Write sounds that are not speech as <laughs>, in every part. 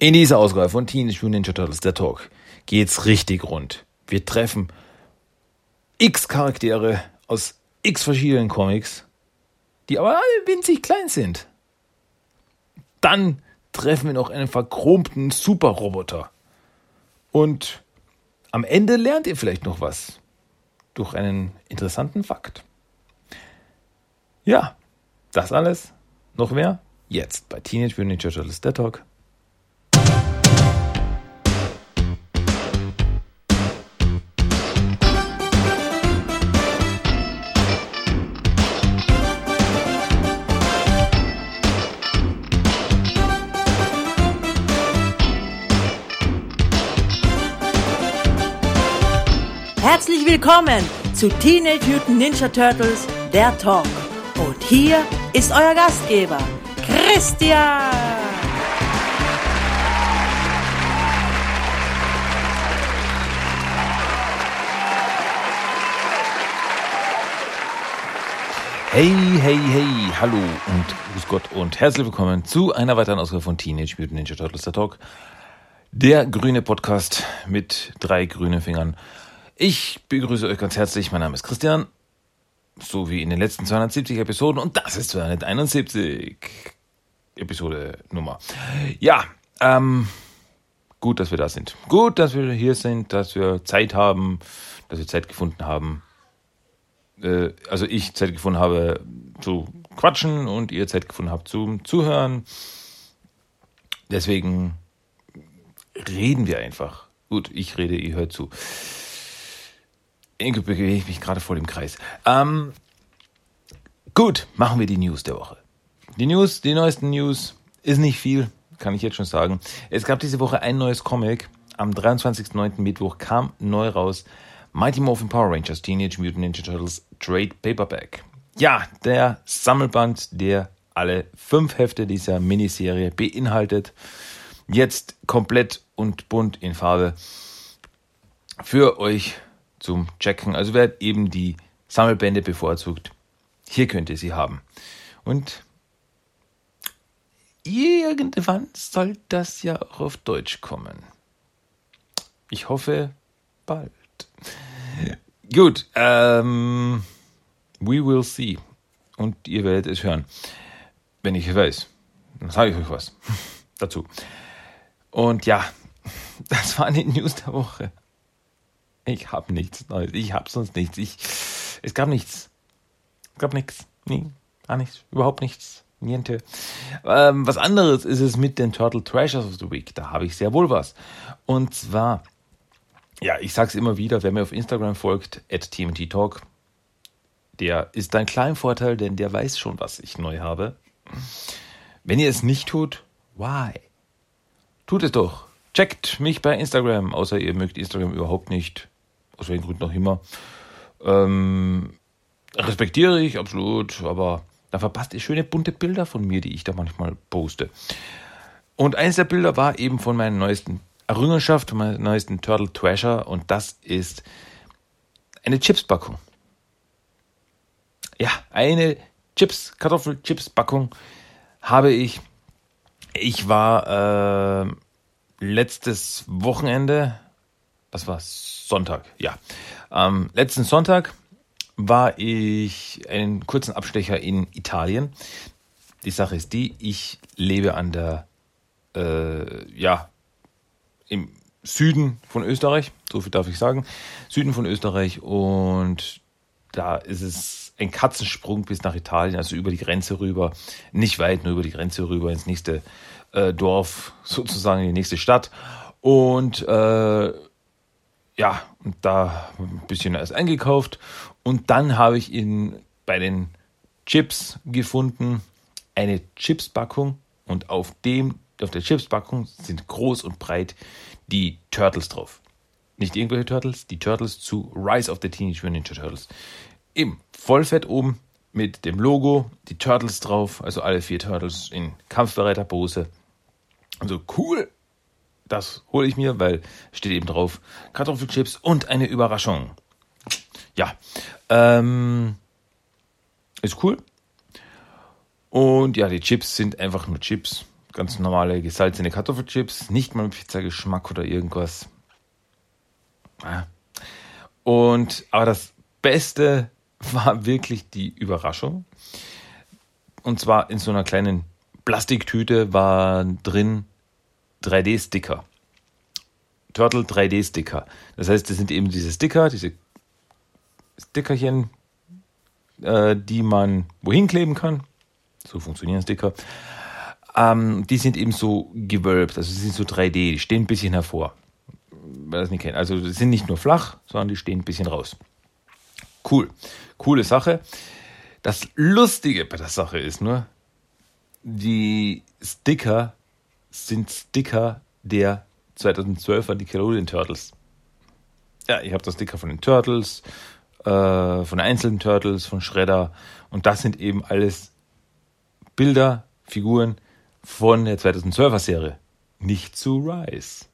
In dieser Ausgabe von Teenage Mutant Ninja Turtles, der Talk, geht's richtig rund. Wir treffen x Charaktere aus x verschiedenen Comics, die aber alle winzig klein sind. Dann treffen wir noch einen verchromten Superroboter. Und am Ende lernt ihr vielleicht noch was durch einen interessanten Fakt. Ja, das alles, noch mehr, jetzt bei Teenage Mutant Ninja Turtles, der Talk. Willkommen zu Teenage Mutant Ninja Turtles, der Talk. Und hier ist euer Gastgeber, Christian. Hey, hey, hey, hallo und grüß Gott und herzlich willkommen zu einer weiteren Ausgabe von Teenage Mutant Ninja Turtles, der Talk. Der grüne Podcast mit drei grünen Fingern. Ich begrüße euch ganz herzlich. Mein Name ist Christian. So wie in den letzten 270 Episoden. Und das ist 271 Episode Nummer. Ja, ähm, gut, dass wir da sind. Gut, dass wir hier sind, dass wir Zeit haben, dass wir Zeit gefunden haben. Äh, also ich Zeit gefunden habe zu quatschen und ihr Zeit gefunden habt zum Zuhören. Deswegen reden wir einfach. Gut, ich rede, ihr hört zu. Irgendwie bewege ich mich gerade voll im Kreis. Ähm, gut, machen wir die News der Woche. Die News, die neuesten News, ist nicht viel, kann ich jetzt schon sagen. Es gab diese Woche ein neues Comic. Am 23.09. Mittwoch kam neu raus Mighty Morphin Power Rangers Teenage Mutant Ninja Turtles Trade Paperback. Ja, der Sammelband, der alle fünf Hefte dieser Miniserie beinhaltet. Jetzt komplett und bunt in Farbe für euch zum Checken. Also wer eben die Sammelbände bevorzugt, hier könnt ihr sie haben. Und irgendwann soll das ja auch auf Deutsch kommen. Ich hoffe bald. Gut, ähm, we will see. Und ihr werdet es hören. Wenn ich es weiß, dann sage ich euch was <laughs> dazu. Und ja, <laughs> das waren die News der Woche. Ich habe nichts Neues. Ich habe sonst nichts. Ich, es gab nichts. Es gab nichts. Nee, gar nichts. Überhaupt nichts. Niente. Ähm, was anderes ist es mit den Turtle Treasures of the Week. Da habe ich sehr wohl was. Und zwar, ja, ich sag's immer wieder, wer mir auf Instagram folgt, at TMT Talk, der ist ein kleiner Vorteil, denn der weiß schon, was ich neu habe. Wenn ihr es nicht tut, why? Tut es doch. Checkt mich bei Instagram, außer ihr mögt Instagram überhaupt nicht aus welchen Gründen auch immer. Ähm, respektiere ich absolut, aber da verpasst ihr schöne bunte Bilder von mir, die ich da manchmal poste. Und eines der Bilder war eben von meiner neuesten Errungenschaft, von meiner neuesten Turtle Treasure und das ist eine Chipspackung. Ja, eine Chips, Kartoffelchips-Packung habe ich. Ich war äh, letztes Wochenende das war Sonntag, ja. Ähm, letzten Sonntag war ich einen kurzen Abstecher in Italien. Die Sache ist die, ich lebe an der, äh, ja, im Süden von Österreich, so viel darf ich sagen, Süden von Österreich und da ist es ein Katzensprung bis nach Italien, also über die Grenze rüber, nicht weit, nur über die Grenze rüber ins nächste äh, Dorf, sozusagen in die nächste Stadt und äh, ja, und da ein bisschen erst eingekauft. Und dann habe ich in, bei den Chips gefunden eine Chipspackung und auf dem, auf der Chipspackung sind groß und breit die Turtles drauf. Nicht irgendwelche Turtles, die Turtles zu Rise of the Teenage Mutant Ninja Turtles. Im Vollfett oben mit dem Logo, die Turtles drauf, also alle vier Turtles in kampfbereiter Pose. Also cool, das hole ich mir, weil steht eben drauf Kartoffelchips und eine Überraschung. Ja, ähm, ist cool. Und ja, die Chips sind einfach nur Chips. Ganz normale gesalzene Kartoffelchips, nicht mal mit Pizzageschmack oder irgendwas. Und, aber das Beste <laughs> war wirklich die Überraschung. Und zwar in so einer kleinen Plastiktüte waren drin 3D-Sticker. Turtle 3D-Sticker. Das heißt, das sind eben diese Sticker, diese Stickerchen, äh, die man wohin kleben kann. So funktionieren Sticker. Ähm, die sind eben so gewölbt, also sie sind so 3D, die stehen ein bisschen hervor. Wer das nicht kennt. Also die sind nicht nur flach, sondern die stehen ein bisschen raus. Cool. Coole Sache. Das Lustige bei der Sache ist nur, die Sticker sind Sticker der 2012er Nickelodeon Turtles. Ja, ich habe das Sticker von den Turtles, äh, von einzelnen Turtles, von Shredder und das sind eben alles Bilder, Figuren von der 2012er Serie. Nicht zu Rise.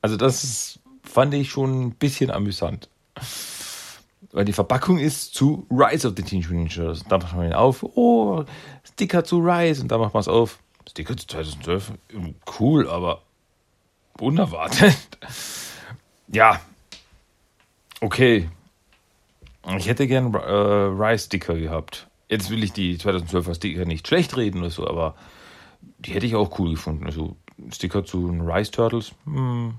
Also das ist, fand ich schon ein bisschen amüsant. Weil die Verpackung ist zu Rise of the Teenage Mutant Ninja Turtles. Da macht man ihn auf, oh, Sticker zu Rise und da macht man es auf. Sticker zu 2012, cool, aber unerwartet. <laughs> ja, okay. Ich hätte gern äh, Rise-Sticker gehabt. Jetzt will ich die 2012er Sticker nicht schlecht reden oder so, aber die hätte ich auch cool gefunden. Also Sticker zu Rise Turtles, hm,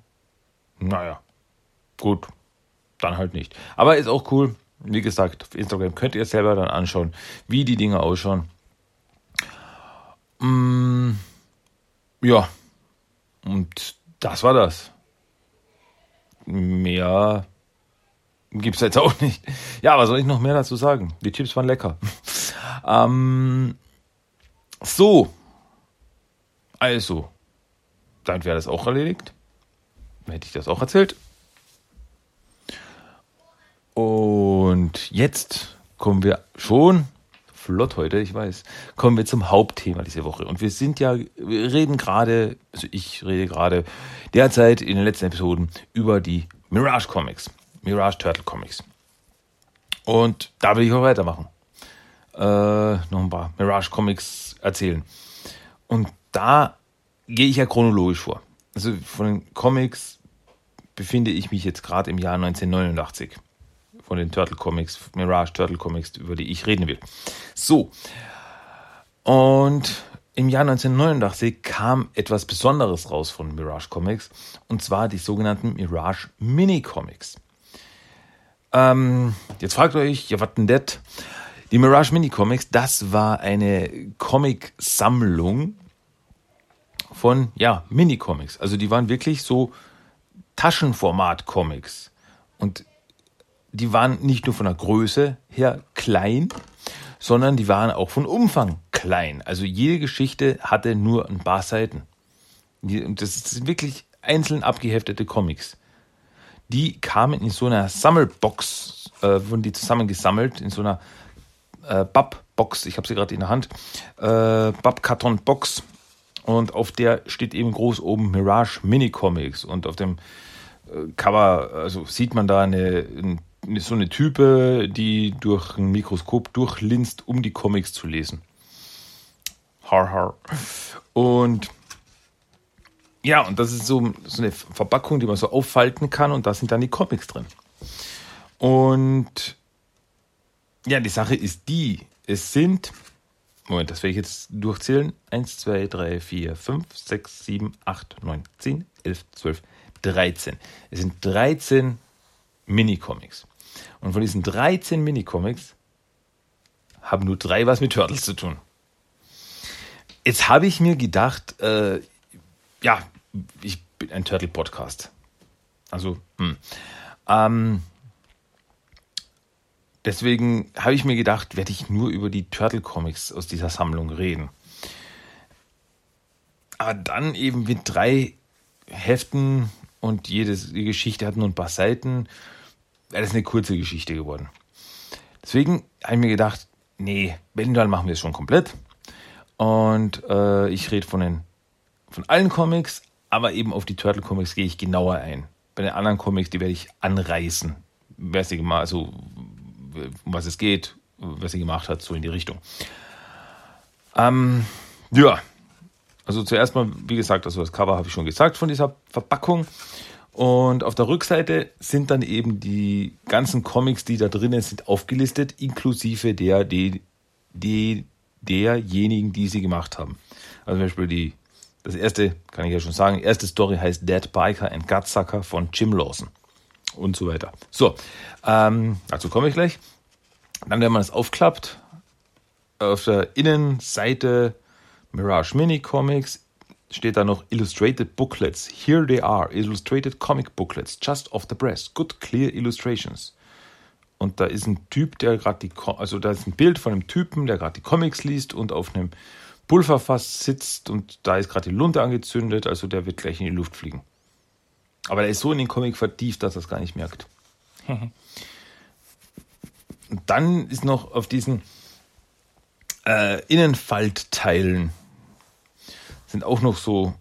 naja, gut, dann halt nicht. Aber ist auch cool. Wie gesagt, auf Instagram könnt ihr selber dann anschauen, wie die Dinge ausschauen. Mm, ja, und das war das. Mehr gibt es jetzt auch nicht. Ja, was soll ich noch mehr dazu sagen? Die Chips waren lecker. <laughs> ähm, so. Also. Dann wäre das auch erledigt. Hätte ich das auch erzählt. Und jetzt kommen wir schon flott heute, ich weiß, kommen wir zum Hauptthema diese Woche. Und wir sind ja, wir reden gerade, also ich rede gerade derzeit in den letzten Episoden über die Mirage Comics, Mirage Turtle Comics. Und da will ich auch weitermachen. Äh, noch ein paar Mirage Comics erzählen. Und da gehe ich ja chronologisch vor. Also von den Comics befinde ich mich jetzt gerade im Jahr 1989 von den Turtle Comics, Mirage Turtle Comics, über die ich reden will. So. Und im Jahr 1989 kam etwas Besonderes raus von Mirage Comics, und zwar die sogenannten Mirage Mini Comics. Ähm, jetzt fragt euch, ja, was denn das? Die Mirage Mini Comics, das war eine Comic-Sammlung von, ja, Mini-Comics. Also die waren wirklich so Taschenformat-Comics. Und die waren nicht nur von der Größe her klein, sondern die waren auch von Umfang klein. Also jede Geschichte hatte nur ein paar Seiten. Das sind wirklich einzeln abgeheftete Comics. Die kamen in so einer Sammelbox, äh, wurden die zusammengesammelt, in so einer äh, Bab-Box, ich habe sie gerade in der Hand, äh, Bab-Karton-Box. Und auf der steht eben groß oben Mirage Mini Comics. Und auf dem äh, Cover also sieht man da eine, ein so eine Type, die durch ein Mikroskop durchlinst, um die Comics zu lesen. Har, har. Und ja, und das ist so, so eine Verpackung, die man so auffalten kann und da sind dann die Comics drin. Und ja, die Sache ist die, es sind, Moment, das werde ich jetzt durchzählen. 1, 2, 3, 4, 5, 6, 7, 8, 9, 10, 11, 12, 13. Es sind 13 Mini-Comics. Und von diesen 13 Mini-Comics haben nur drei was mit Turtles zu tun. Jetzt habe ich mir gedacht, äh, ja, ich bin ein Turtle-Podcast. Also, hm. ähm, deswegen habe ich mir gedacht, werde ich nur über die Turtle-Comics aus dieser Sammlung reden. Aber dann eben mit drei Heften und jedes, die Geschichte hat nur ein paar Seiten das eine kurze Geschichte geworden. Deswegen habe ich mir gedacht, nee, Wellental machen wir es schon komplett. Und äh, ich rede von von allen Comics, aber eben auf die Turtle Comics gehe ich genauer ein. Bei den anderen Comics, die werde ich anreißen, wer sie gemacht, also um was es geht, was sie gemacht hat, so in die Richtung. Ähm, ja, Also zuerst mal, wie gesagt, also das Cover habe ich schon gesagt von dieser Verpackung. Und auf der Rückseite sind dann eben die ganzen Comics, die da drinnen sind, aufgelistet, inklusive der, die, die, derjenigen, die sie gemacht haben. Also zum Beispiel die, das erste, kann ich ja schon sagen, erste Story heißt Dead Biker and Gutsucker von Jim Lawson und so weiter. So, ähm, dazu komme ich gleich. Dann, wenn man das aufklappt, auf der Innenseite Mirage Mini Comics steht da noch Illustrated Booklets. Here they are, Illustrated Comic Booklets, just off the press. Good, clear illustrations. Und da ist ein Typ, der gerade die, also da ist ein Bild von einem Typen, der gerade die Comics liest und auf einem Pulverfass sitzt und da ist gerade die Lunte angezündet, also der wird gleich in die Luft fliegen. Aber der ist so in den Comic vertieft, dass er es gar nicht merkt. <laughs> und dann ist noch auf diesen äh, Innenfaltteilen sind auch noch so,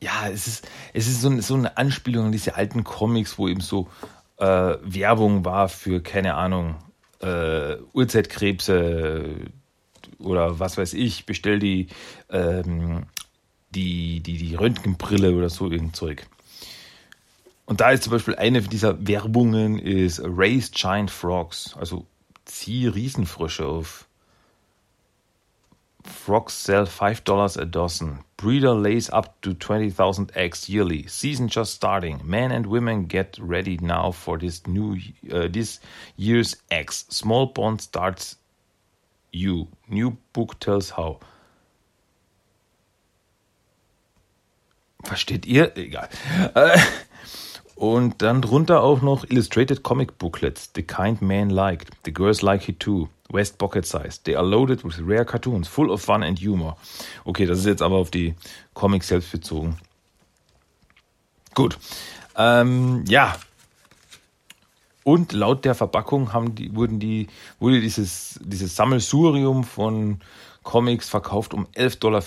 ja, es ist, es ist so, so eine Anspielung an diese alten Comics, wo eben so äh, Werbung war für, keine Ahnung, äh, Urzeitkrebse oder was weiß ich, bestell die, ähm, die, die, die Röntgenbrille oder so irgendein Zeug. Und da ist zum Beispiel eine dieser Werbungen ist Raise Giant Frogs, also zieh Riesenfrösche auf. Frogs sell $5 a dozen. Breeder lays up to 20,000 eggs yearly. Season just starting. Men and women get ready now for this new uh, this year's eggs. Small pond starts you. New book tells how. Versteht ihr? Egal. Äh, und dann drunter auch noch Illustrated Comic Booklets. The kind man liked. The girls like it too. West Pocket Size. They are loaded with rare cartoons, full of fun and humor. Okay, das ist jetzt aber auf die Comics selbst bezogen. Gut. Ähm, ja. Und laut der Verpackung haben die, wurden die, wurde dieses, dieses Sammelsurium von Comics verkauft um 11,95 Dollar.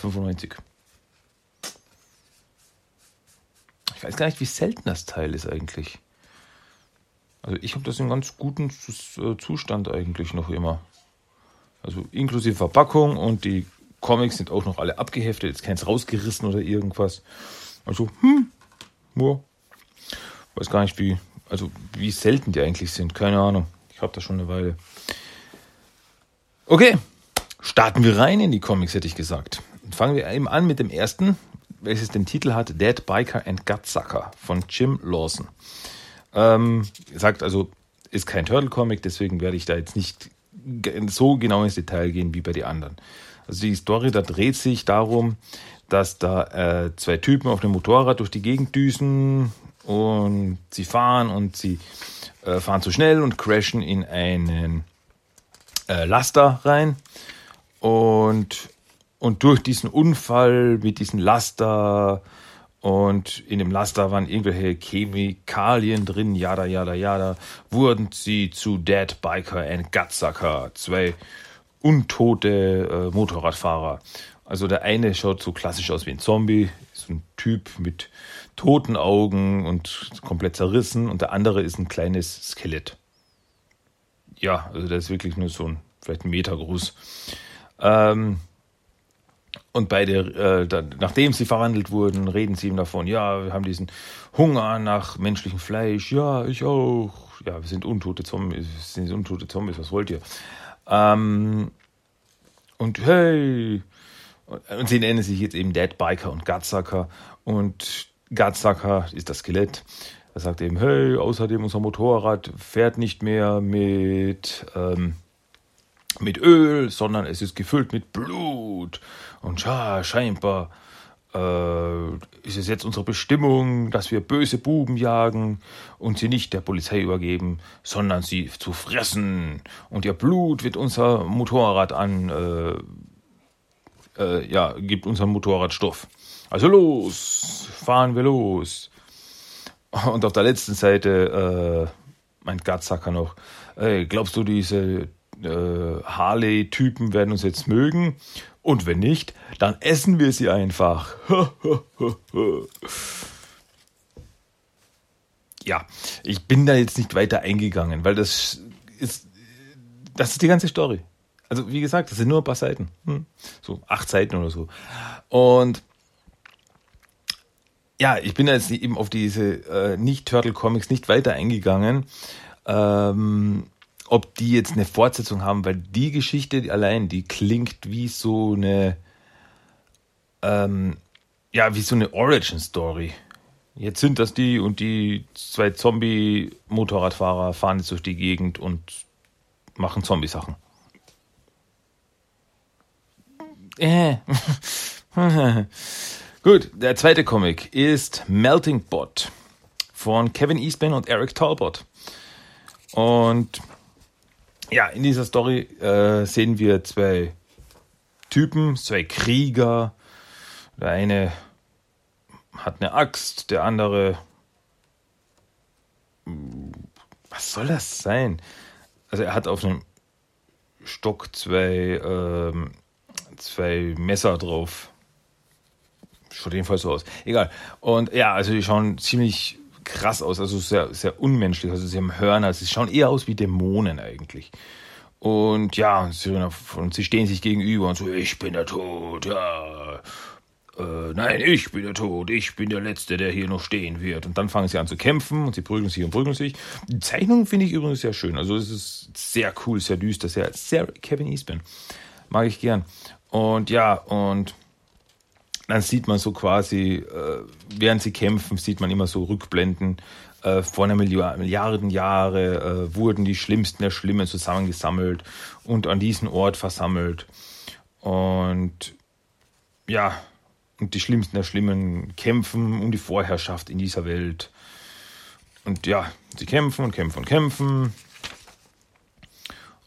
Ich weiß gar nicht, wie selten das Teil ist eigentlich. Also ich habe das in ganz guten äh, Zustand eigentlich noch immer. Also inklusive Verpackung und die Comics sind auch noch alle abgeheftet, jetzt keins rausgerissen oder irgendwas. Also, hm, ja. Weiß gar nicht, wie, also wie selten die eigentlich sind. Keine Ahnung. Ich habe da schon eine Weile. Okay, starten wir rein in die Comics, hätte ich gesagt. Fangen wir eben an mit dem ersten, welches den Titel hat Dead Biker and Gutsucker von Jim Lawson. Ähm, sagt also, ist kein Turtle-Comic, deswegen werde ich da jetzt nicht so genau ins Detail gehen wie bei den anderen. Also die Story, da dreht sich darum, dass da äh, zwei Typen auf einem Motorrad durch die Gegend düsen und sie fahren und sie äh, fahren zu schnell und crashen in einen äh, Laster rein und und durch diesen Unfall mit diesem Laster und in dem Laster waren irgendwelche Chemikalien drin, jada, jada, jada, wurden sie zu Dead Biker and Gutsucker, zwei untote äh, Motorradfahrer. Also der eine schaut so klassisch aus wie ein Zombie, so ein Typ mit toten Augen und komplett zerrissen und der andere ist ein kleines Skelett. Ja, also der ist wirklich nur so ein, vielleicht ein Meter groß. Ähm, und beide, äh, nachdem sie verwandelt wurden, reden sie ihm davon, ja, wir haben diesen Hunger nach menschlichem Fleisch, ja, ich auch. Ja, wir sind untote Zombies, sind untote Zombies, was wollt ihr? Ähm, und hey, und sie nennen sich jetzt eben Dead Biker und Gutsucker. Und Gutsucker ist das Skelett. Er sagt eben, hey, außerdem unser Motorrad fährt nicht mehr mit ähm, mit Öl, sondern es ist gefüllt mit Blut. Und ja, scheinbar äh, ist es jetzt unsere Bestimmung, dass wir böse Buben jagen und sie nicht der Polizei übergeben, sondern sie zu fressen. Und ihr Blut wird unser Motorrad an, äh, äh, ja, gibt unserem Motorrad Stoff. Also los, fahren wir los. Und auf der letzten Seite äh, meint Gatsacker noch, ey, glaubst du, diese äh, Harley-Typen werden uns jetzt mögen. Und wenn nicht, dann essen wir sie einfach. <laughs> ja, ich bin da jetzt nicht weiter eingegangen, weil das ist, das ist die ganze Story. Also wie gesagt, das sind nur ein paar Seiten. Hm? So acht Seiten oder so. Und ja, ich bin jetzt eben auf diese äh, Nicht-Turtle-Comics nicht weiter eingegangen, ähm, ob die jetzt eine Fortsetzung haben, weil die Geschichte allein, die klingt wie so eine, ähm, ja, wie so eine Origin-Story. Jetzt sind das die und die zwei Zombie-Motorradfahrer fahren jetzt durch die Gegend und machen Zombie-Sachen. Äh. <laughs> Gut, der zweite Comic ist Melting Pot von Kevin Eastman und Eric Talbot. Und ja, in dieser Story äh, sehen wir zwei Typen, zwei Krieger. Der eine hat eine Axt, der andere. Was soll das sein? Also er hat auf einem Stock zwei, ähm, zwei Messer drauf. Schaut jedenfalls so aus. Egal. Und ja, also die schauen ziemlich krass aus, also sehr, sehr unmenschlich. Also sie haben Hörner, sie schauen eher aus wie Dämonen eigentlich. Und ja, und sie stehen sich gegenüber und so, ich bin der Tod, ja. Äh, nein, ich bin der Tod, ich bin der Letzte, der hier noch stehen wird. Und dann fangen sie an zu kämpfen und sie prügeln sich und prügeln sich. Die Zeichnung finde ich übrigens sehr schön. Also es ist sehr cool, sehr düster, sehr, sehr Kevin Eastman. Mag ich gern. Und ja, und dann sieht man so quasi, äh, während sie kämpfen, sieht man immer so Rückblenden. Äh, vor einer Milliard, Milliarden Jahre äh, wurden die Schlimmsten der Schlimmen zusammengesammelt und an diesen Ort versammelt. Und ja, und die Schlimmsten der Schlimmen kämpfen um die Vorherrschaft in dieser Welt. Und ja, sie kämpfen und kämpfen und kämpfen.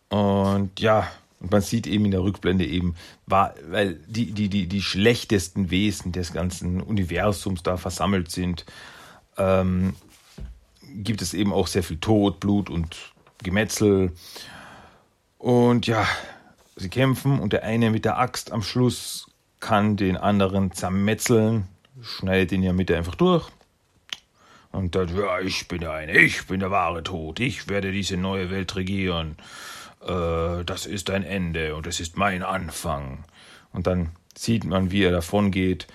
Und ja, und man sieht eben in der Rückblende eben, war, weil die, die, die, die schlechtesten Wesen des ganzen Universums da versammelt sind, ähm, gibt es eben auch sehr viel Tod, Blut und Gemetzel. Und ja, sie kämpfen und der eine mit der Axt am Schluss kann den anderen zermetzeln, schneidet ihn der Mitte einfach durch. Und dann, ja, ich bin der eine, ich bin der wahre Tod, ich werde diese neue Welt regieren äh, das ist ein Ende und es ist mein Anfang. Und dann sieht man, wie er davon geht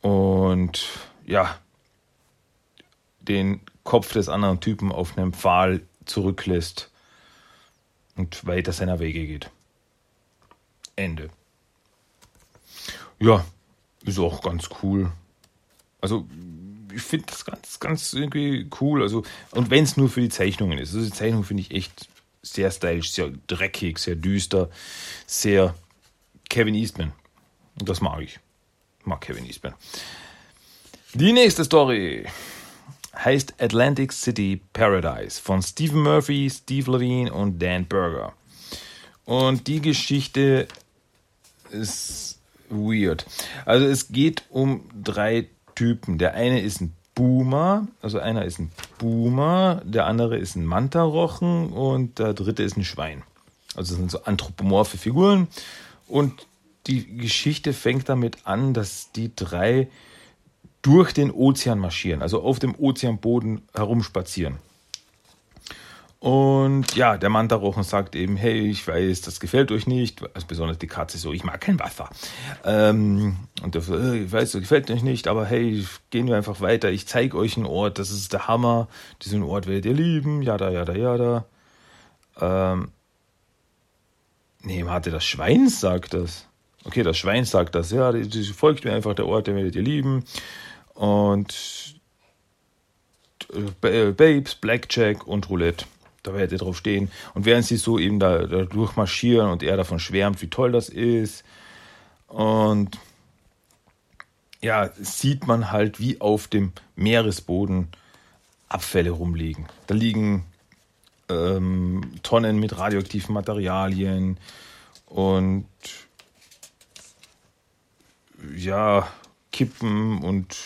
und ja, den Kopf des anderen Typen auf einem Pfahl zurücklässt und weiter seiner Wege geht. Ende. Ja, ist auch ganz cool. Also, ich finde das ganz, ganz irgendwie cool. Also, und wenn es nur für die Zeichnungen ist. Also, die Zeichnung finde ich echt sehr stylisch, sehr dreckig, sehr düster, sehr Kevin Eastman. Und das mag ich. Mag Kevin Eastman. Die nächste Story heißt Atlantic City Paradise von Stephen Murphy, Steve Levine und Dan Berger. Und die Geschichte ist weird. Also es geht um drei Typen. Der eine ist ein Boomer, also einer ist ein Boomer, der andere ist ein Mantarochen und der dritte ist ein Schwein. Also das sind so anthropomorphe Figuren. Und die Geschichte fängt damit an, dass die drei durch den Ozean marschieren, also auf dem Ozeanboden herumspazieren. Und ja, der Mantarochen sagt eben, hey, ich weiß, das gefällt euch nicht, also besonders die Katze so, ich mag kein Wasser. Ähm, und der, äh, ich weiß, das gefällt euch nicht, aber hey, gehen wir einfach weiter, ich zeige euch einen Ort, das ist der Hammer, diesen Ort werdet ihr lieben, jada, jada, jada. Ähm, nee, warte, das Schwein sagt das. Okay, das Schwein sagt das, ja, die, die folgt mir einfach der Ort, den werdet ihr lieben. Und äh, Babes, Blackjack und Roulette da hätte drauf stehen. Und während sie so eben da, da durchmarschieren und er davon schwärmt, wie toll das ist. Und ja, sieht man halt, wie auf dem Meeresboden Abfälle rumliegen. Da liegen ähm, Tonnen mit radioaktiven Materialien und ja, Kippen und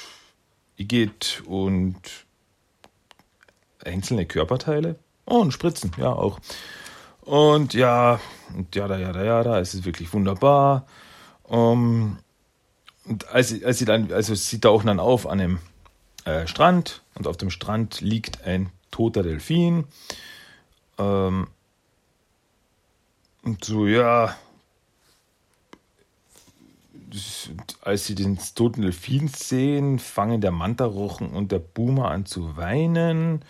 Igitt und einzelne Körperteile. Oh, und Spritzen, ja, auch. Und ja, und ja, da, ja, da, ja, da, es ist wirklich wunderbar. Um, und als, als sie dann, also sie tauchen dann auf an dem äh, Strand und auf dem Strand liegt ein toter Delfin. Ähm, und so, ja, als sie den toten Delfin sehen, fangen der Mantarochen und der Boomer an zu weinen.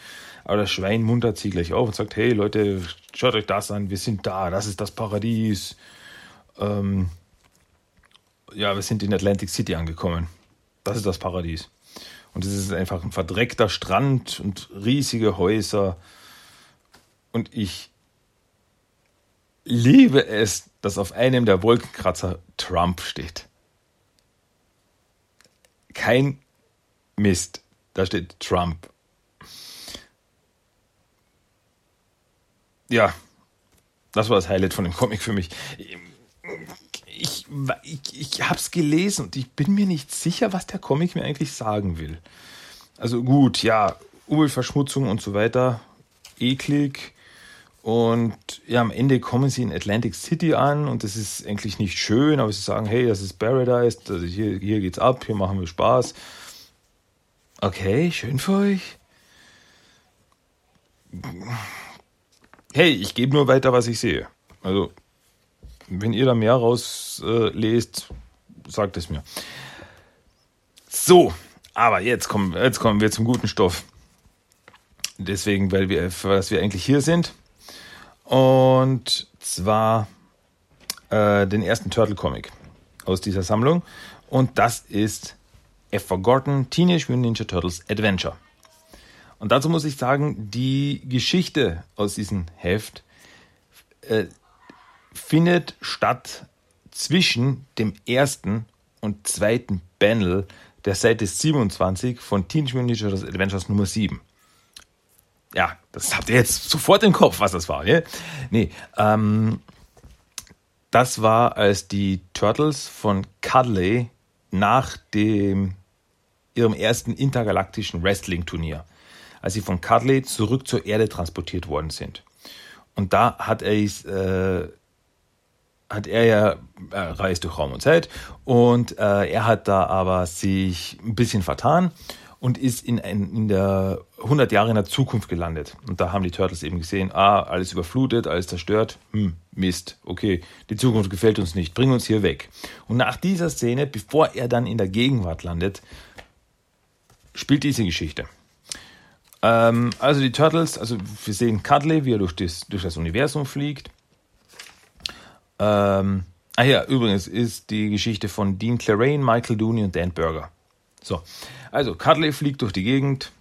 Aber das Schwein muntert sie gleich auf und sagt, hey Leute, schaut euch das an, wir sind da, das ist das Paradies. Ähm, ja, wir sind in Atlantic City angekommen. Das ist das Paradies. Und es ist einfach ein verdreckter Strand und riesige Häuser. Und ich liebe es, dass auf einem der Wolkenkratzer Trump steht. Kein Mist. Da steht Trump. Ja, das war das Highlight von dem Comic für mich. Ich, ich, ich habe es gelesen und ich bin mir nicht sicher, was der Comic mir eigentlich sagen will. Also gut, ja, Umweltverschmutzung und so weiter, eklig. Und ja, am Ende kommen sie in Atlantic City an und das ist eigentlich nicht schön, aber sie sagen, hey, das ist Paradise, also hier, hier geht's ab, hier machen wir Spaß. Okay, schön für euch. Hey, ich gebe nur weiter, was ich sehe. Also, wenn ihr da mehr rauslest, äh, sagt es mir. So, aber jetzt kommen, jetzt kommen wir zum guten Stoff. Deswegen, weil wir, dass wir eigentlich hier sind. Und zwar äh, den ersten Turtle-Comic aus dieser Sammlung. Und das ist A Forgotten Teenage Mutant Ninja Turtles Adventure. Und dazu muss ich sagen, die Geschichte aus diesem Heft äh, findet statt zwischen dem ersten und zweiten Panel der Seite 27 von Teenage Mutant Ninja Turtles Adventures Nummer 7 ja, das habt ihr jetzt sofort im Kopf, was das war. Ne? Nee, ähm, das war, als die Turtles von Cuddly nach dem, ihrem ersten intergalaktischen Wrestling-Turnier, als sie von Cuddly zurück zur Erde transportiert worden sind. Und da hat er äh, hat er ja er reist durch Raum und Zeit und äh, er hat da aber sich ein bisschen vertan und ist in, ein, in der 100 Jahre in der Zukunft gelandet. Und da haben die Turtles eben gesehen, ah, alles überflutet, alles zerstört, hm, Mist, okay, die Zukunft gefällt uns nicht, bring uns hier weg. Und nach dieser Szene, bevor er dann in der Gegenwart landet, spielt diese Geschichte. Ähm, also die Turtles, also wir sehen Cuddly, wie er durch das, durch das Universum fliegt. Ähm, ah ja, übrigens ist die Geschichte von Dean Clarane, Michael Dooney und Dan Burger. So, also Cuddly fliegt durch die Gegend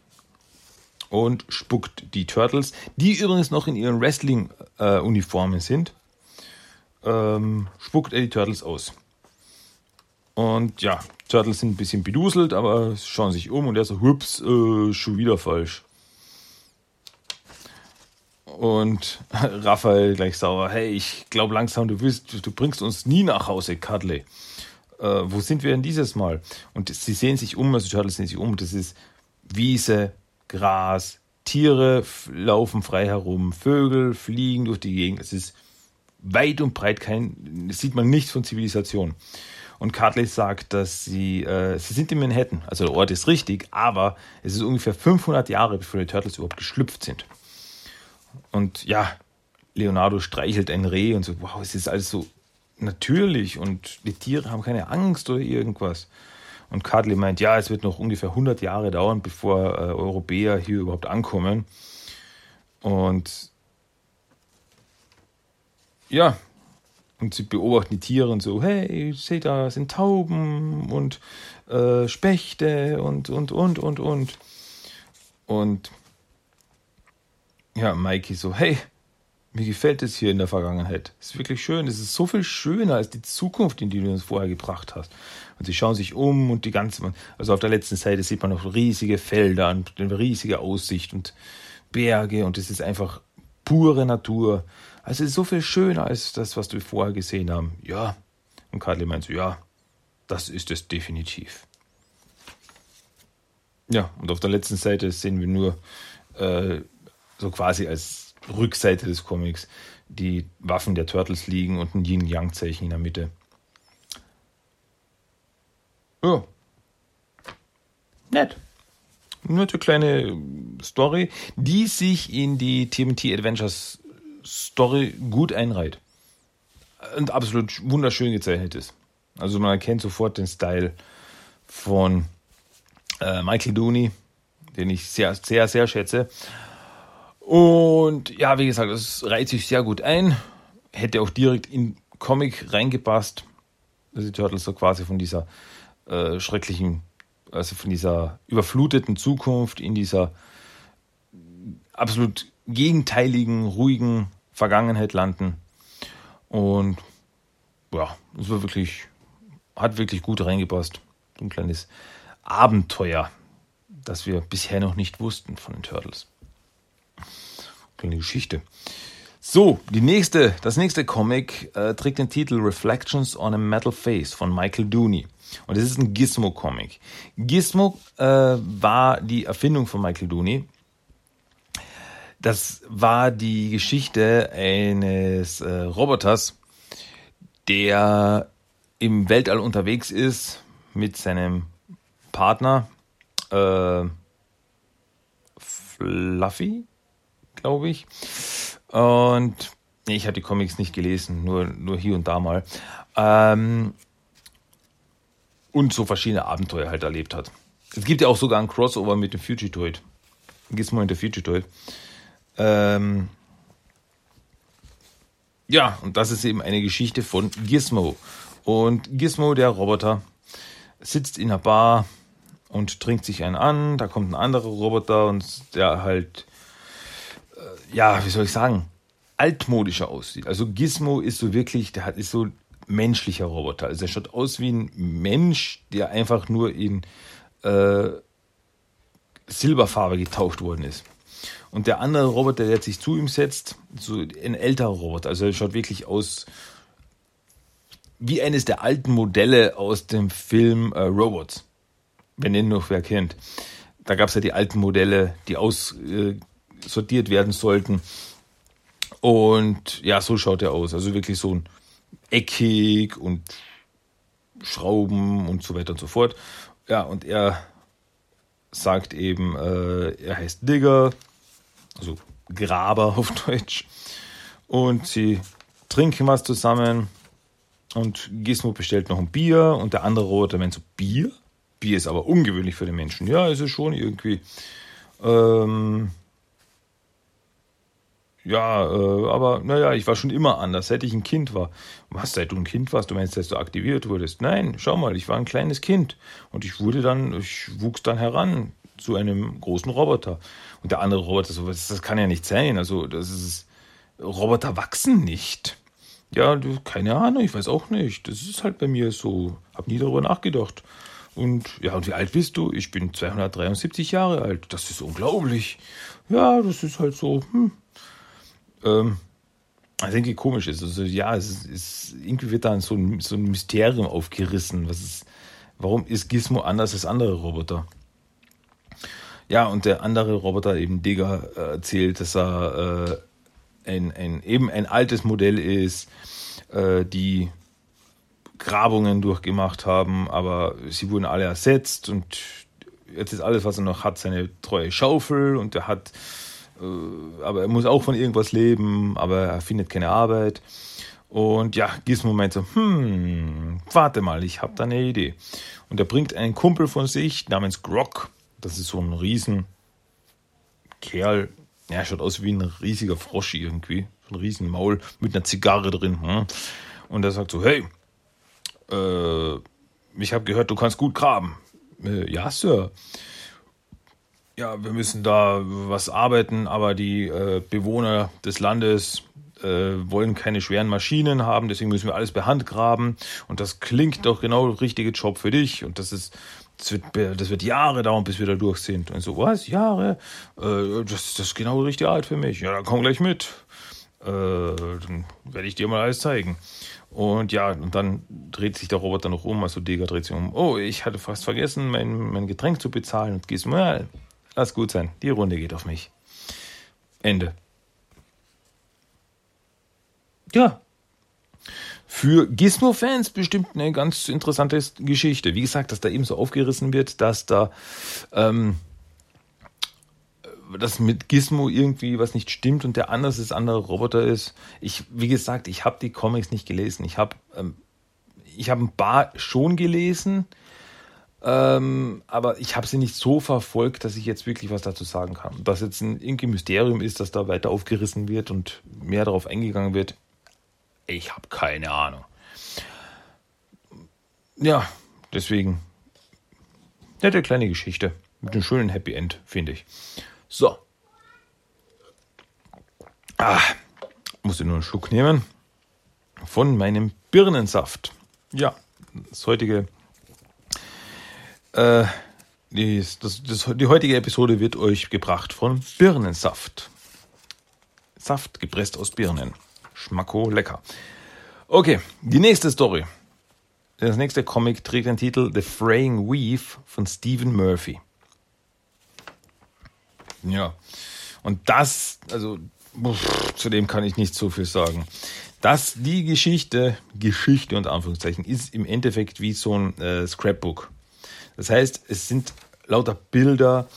und spuckt die Turtles, die übrigens noch in ihren Wrestling-Uniformen sind, ähm, spuckt er die Turtles aus. Und ja, Turtles sind ein bisschen beduselt, aber schauen sich um und er so, hups, äh, schon wieder falsch. Und <laughs> Raphael gleich sauer, hey, ich glaube langsam, du willst, du bringst uns nie nach Hause, Cuddly äh, wo sind wir denn dieses Mal? Und sie sehen sich um, also Turtles sehen sich um, das ist Wiese, Gras, Tiere laufen frei herum, Vögel fliegen durch die Gegend. Es ist weit und breit kein, sieht man nichts von Zivilisation. Und Cartley sagt, dass sie, äh, sie sind in Manhattan, also der Ort ist richtig, aber es ist ungefähr 500 Jahre, bevor die Turtles überhaupt geschlüpft sind. Und ja, Leonardo streichelt ein Reh und so, wow, es ist alles so natürlich und die Tiere haben keine Angst oder irgendwas. Und Kadley meint, ja, es wird noch ungefähr 100 Jahre dauern, bevor äh, Europäer hier überhaupt ankommen. Und ja, und sie beobachten die Tiere und so, hey, seht da sind Tauben und äh, Spechte und, und, und, und, und. Und ja, Mikey so, hey, mir gefällt es hier in der Vergangenheit. Es ist wirklich schön. Es ist so viel schöner als die Zukunft, in die du uns vorher gebracht hast. Und sie schauen sich um und die ganze, also auf der letzten Seite sieht man noch riesige Felder und eine riesige Aussicht und Berge und es ist einfach pure Natur. Also es ist so viel schöner als das, was wir vorher gesehen haben. Ja. Und Kadli meint so, ja, das ist es definitiv. Ja, und auf der letzten Seite sehen wir nur äh, so quasi als Rückseite des Comics die Waffen der Turtles liegen und ein Yin-Yang-Zeichen in der Mitte. Ja. Nett. Eine kleine Story, die sich in die TMT Adventures Story gut einreiht. Und absolut wunderschön gezeichnet ist. Also man erkennt sofort den Style von äh, Michael Dooney, den ich sehr, sehr, sehr schätze. Und ja, wie gesagt, es reiht sich sehr gut ein. Hätte auch direkt in Comic reingepasst. Also die Turtles so quasi von dieser äh, schrecklichen, also von dieser überfluteten Zukunft in dieser absolut gegenteiligen, ruhigen Vergangenheit landen. Und ja, es war wirklich, hat wirklich gut reingepasst. Ein kleines Abenteuer, das wir bisher noch nicht wussten von den Turtles. Kleine Geschichte. So, die nächste, das nächste Comic äh, trägt den Titel Reflections on a Metal Face von Michael Dooney. Und es ist ein Gizmo-Comic. Gizmo äh, war die Erfindung von Michael Dooney. Das war die Geschichte eines äh, Roboters, der im Weltall unterwegs ist mit seinem Partner äh, Fluffy, glaube ich. Und ich habe die Comics nicht gelesen, nur, nur hier und da mal. Ähm, und so verschiedene Abenteuer halt erlebt hat. Es gibt ja auch sogar ein Crossover mit dem Fugitoid. Gizmo und der Fugitoid. Ähm, ja, und das ist eben eine Geschichte von Gizmo. Und Gizmo, der Roboter, sitzt in einer Bar und trinkt sich einen an. Da kommt ein anderer Roboter und der halt, ja, wie soll ich sagen, altmodischer aussieht. Also Gizmo ist so wirklich, der hat, ist so menschlicher Roboter. Also er schaut aus wie ein Mensch, der einfach nur in äh, Silberfarbe getaucht worden ist. Und der andere Roboter, der sich zu ihm setzt, so ein älterer Roboter, also er schaut wirklich aus wie eines der alten Modelle aus dem Film äh, Robots. Wenn den noch wer kennt. Da gab es ja die alten Modelle, die aussortiert äh, werden sollten. Und ja, so schaut er aus. Also wirklich so ein eckig und Schrauben und so weiter und so fort. Ja, und er sagt eben, äh, er heißt Digger, also Graber auf <laughs> Deutsch. Und sie trinken was zusammen und Gizmo bestellt noch ein Bier und der andere Roboter meint so, Bier? Bier ist aber ungewöhnlich für den Menschen. Ja, ist es schon irgendwie. Ähm, ja, äh, aber naja, ich war schon immer anders, seit ich ein Kind war. Was, seit du ein Kind warst? Du meinst, dass du aktiviert wurdest? Nein, schau mal, ich war ein kleines Kind und ich wurde dann, ich wuchs dann heran zu einem großen Roboter. Und der andere Roboter, so, das, das kann ja nicht sein. Also, das ist, Roboter wachsen nicht. Ja, keine Ahnung, ich weiß auch nicht. Das ist halt bei mir so. Hab nie darüber nachgedacht. Und ja, und wie alt bist du? Ich bin 273 Jahre alt. Das ist unglaublich. Ja, das ist halt so. Hm ähm, ich denke, komisch ist. Also ja, es ist, irgendwie wird da so ein, so ein Mysterium aufgerissen. Was ist, warum ist Gizmo anders als andere Roboter? Ja, und der andere Roboter, eben Digger, äh, erzählt, dass er äh, ein, ein, eben ein altes Modell ist, äh, die Grabungen durchgemacht haben, aber sie wurden alle ersetzt und jetzt ist alles, was er noch hat, seine treue Schaufel und er hat aber er muss auch von irgendwas leben, aber er findet keine Arbeit. Und ja, Gizmo meint so, hm, warte mal, ich habe da eine Idee. Und er bringt einen Kumpel von sich namens Grog. Das ist so ein riesen Kerl. Ja, schaut aus wie ein riesiger Frosch irgendwie. So ein riesen Maul mit einer Zigarre drin. Hm. Und er sagt so, hey, äh, ich habe gehört, du kannst gut graben. Äh, ja, Sir ja, wir müssen da was arbeiten, aber die äh, Bewohner des Landes äh, wollen keine schweren Maschinen haben, deswegen müssen wir alles per Hand graben. Und das klingt doch genau der richtige Job für dich. Und das ist, das wird, das wird Jahre dauern, bis wir da durch sind. Und so, was? Jahre? Äh, das, das ist genau die richtige Art für mich. Ja, dann komm gleich mit. Äh, dann werde ich dir mal alles zeigen. Und ja, und dann dreht sich der Roboter noch um, also Digger dreht sich um. Oh, ich hatte fast vergessen, mein, mein Getränk zu bezahlen. Und gehst mal, Lass gut sein. Die Runde geht auf mich. Ende. Ja. Für Gizmo-Fans bestimmt eine ganz interessante Geschichte. Wie gesagt, dass da eben so aufgerissen wird, dass da ähm, dass mit Gizmo irgendwie was nicht stimmt und der anders ist, andere Roboter ist. Ich, wie gesagt, ich habe die Comics nicht gelesen. Ich habe ähm, ich habe ein paar schon gelesen, ähm, aber ich habe sie nicht so verfolgt, dass ich jetzt wirklich was dazu sagen kann. Dass jetzt ein irgendwie Mysterium ist, dass da weiter aufgerissen wird und mehr darauf eingegangen wird, ich habe keine Ahnung. Ja, deswegen nette kleine Geschichte mit einem schönen Happy End, finde ich. So. Ah, musste nur einen Schluck nehmen von meinem Birnensaft. Ja, das heutige äh, die, das, das, die heutige Episode wird euch gebracht von Birnensaft. Saft gepresst aus Birnen. Schmacko lecker. Okay, die nächste Story. Das nächste Comic trägt den Titel The Fraying Weave von Stephen Murphy. Ja, und das, also uff, zu dem kann ich nicht so viel sagen. Das, die Geschichte, Geschichte unter Anführungszeichen, ist im Endeffekt wie so ein äh, Scrapbook. Das heißt, es sind lauter Bilder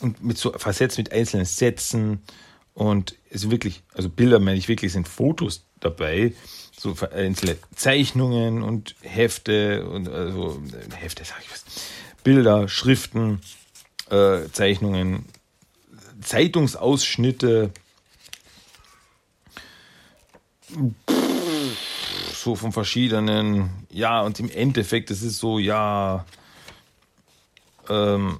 und mit so versetzt mit einzelnen Sätzen und es sind wirklich, also Bilder meine ich wirklich, sind Fotos dabei, so einzelne Zeichnungen und Hefte und also Hefte sag ich was, Bilder, Schriften, äh, Zeichnungen, Zeitungsausschnitte, so von verschiedenen, ja, und im Endeffekt, es ist so, ja, ähm,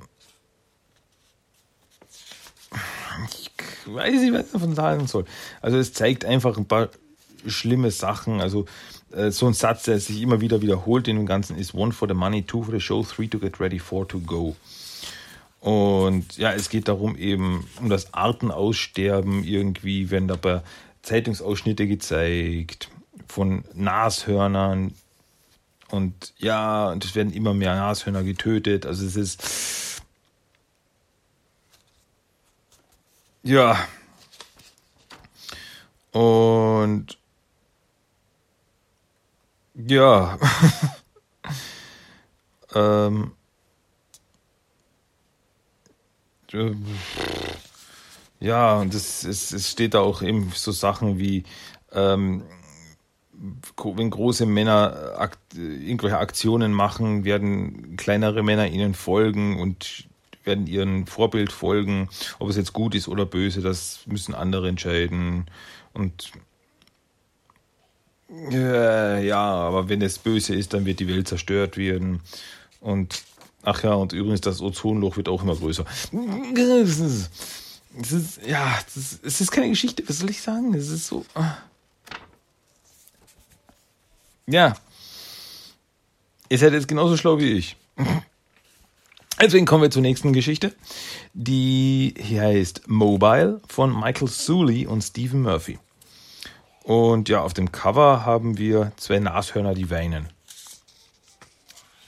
ich weiß nicht, was ich davon sagen soll. Also es zeigt einfach ein paar schlimme Sachen. Also äh, so ein Satz, der sich immer wieder wiederholt in dem Ganzen ist One for the money, two for the show, three to get ready, four to go. Und ja, es geht darum eben um das Artenaussterben irgendwie, wenn dabei Zeitungsausschnitte gezeigt von Nashörnern, und ja, und es werden immer mehr Nashörner getötet. Also es ist. Ja. Und. Ja. <laughs> ähm. Ja, und es, es, es steht da auch eben so Sachen wie ähm, wenn große Männer akt, irgendwelche Aktionen machen, werden kleinere Männer ihnen folgen und werden ihren Vorbild folgen. Ob es jetzt gut ist oder böse, das müssen andere entscheiden. Und äh, ja, aber wenn es böse ist, dann wird die Welt zerstört werden. Und ach ja, und übrigens, das Ozonloch wird auch immer größer. Es ist, ja, es ist keine Geschichte, was soll ich sagen? Es ist so. Ah. Ja. Ihr seid jetzt genauso schlau wie ich. Deswegen kommen wir zur nächsten Geschichte. Die hier heißt Mobile von Michael Sully und Stephen Murphy. Und ja, auf dem Cover haben wir zwei Nashörner, die weinen.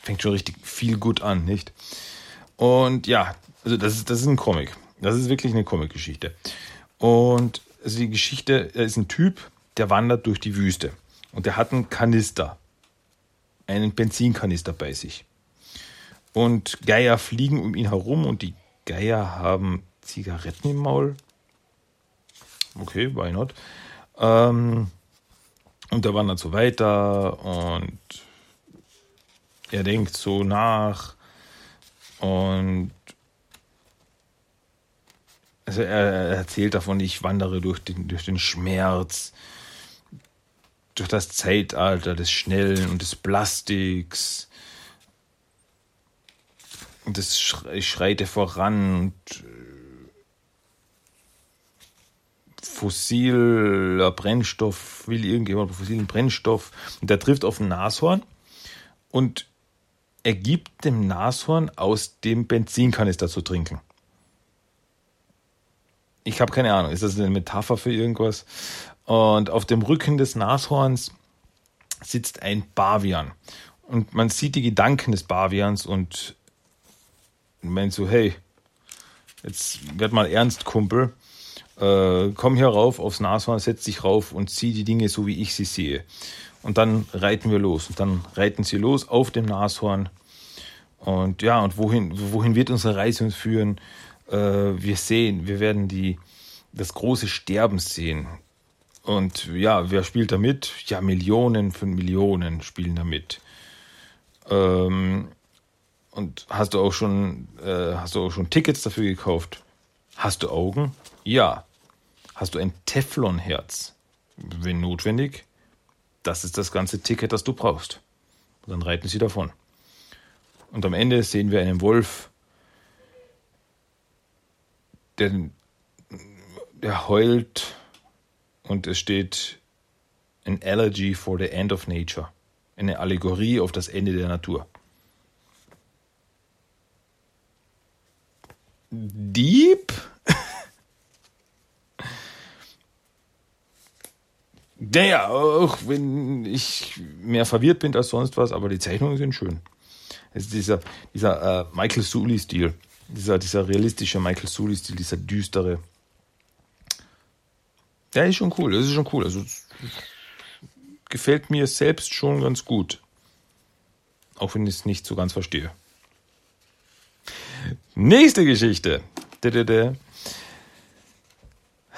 Fängt schon richtig viel gut an, nicht? Und ja, also das ist, das ist ein Comic. Das ist wirklich eine Comic-Geschichte. Und also die Geschichte ist ein Typ, der wandert durch die Wüste. Und er hat einen Kanister, einen Benzinkanister bei sich. Und Geier fliegen um ihn herum und die Geier haben Zigaretten im Maul. Okay, why not? Ähm, und er wandert so weiter und er denkt so nach und also er erzählt davon, ich wandere durch den, durch den Schmerz durch das Zeitalter des Schnellen und des Plastiks. Und es schreite voran und äh, fossiler Brennstoff, will irgendjemand fossilen Brennstoff. Und der trifft auf ein Nashorn und er gibt dem Nashorn aus dem Benzinkanister zu trinken. Ich habe keine Ahnung, ist das eine Metapher für irgendwas? Und auf dem Rücken des Nashorns sitzt ein Bavian. Und man sieht die Gedanken des Bavians und meint so, hey, jetzt werd mal ernst, Kumpel. Äh, komm hier rauf aufs Nashorn, setz dich rauf und sieh die Dinge so, wie ich sie sehe. Und dann reiten wir los. Und dann reiten sie los auf dem Nashorn. Und ja, und wohin, wohin wird unsere Reise uns führen? Äh, wir sehen, wir werden die, das große Sterben sehen. Und ja, wer spielt da mit? Ja, Millionen von Millionen spielen da mit. Ähm, und hast du auch schon, äh, hast du auch schon Tickets dafür gekauft? Hast du Augen? Ja. Hast du ein Teflonherz? Wenn notwendig, das ist das ganze Ticket, das du brauchst. Und dann reiten sie davon. Und am Ende sehen wir einen Wolf, der, der heult und es steht An Allergy for the End of Nature. Eine Allegorie auf das Ende der Natur. Deep? <laughs> Naja, auch wenn ich mehr verwirrt bin als sonst was, aber die Zeichnungen sind schön. Es ist dieser, dieser äh, Michael Sully-Stil, dieser, dieser realistische Michael Sully-Stil, dieser düstere. Der ist schon cool, das ist schon cool. Also gefällt mir selbst schon ganz gut. Auch wenn ich es nicht so ganz verstehe. Nächste Geschichte.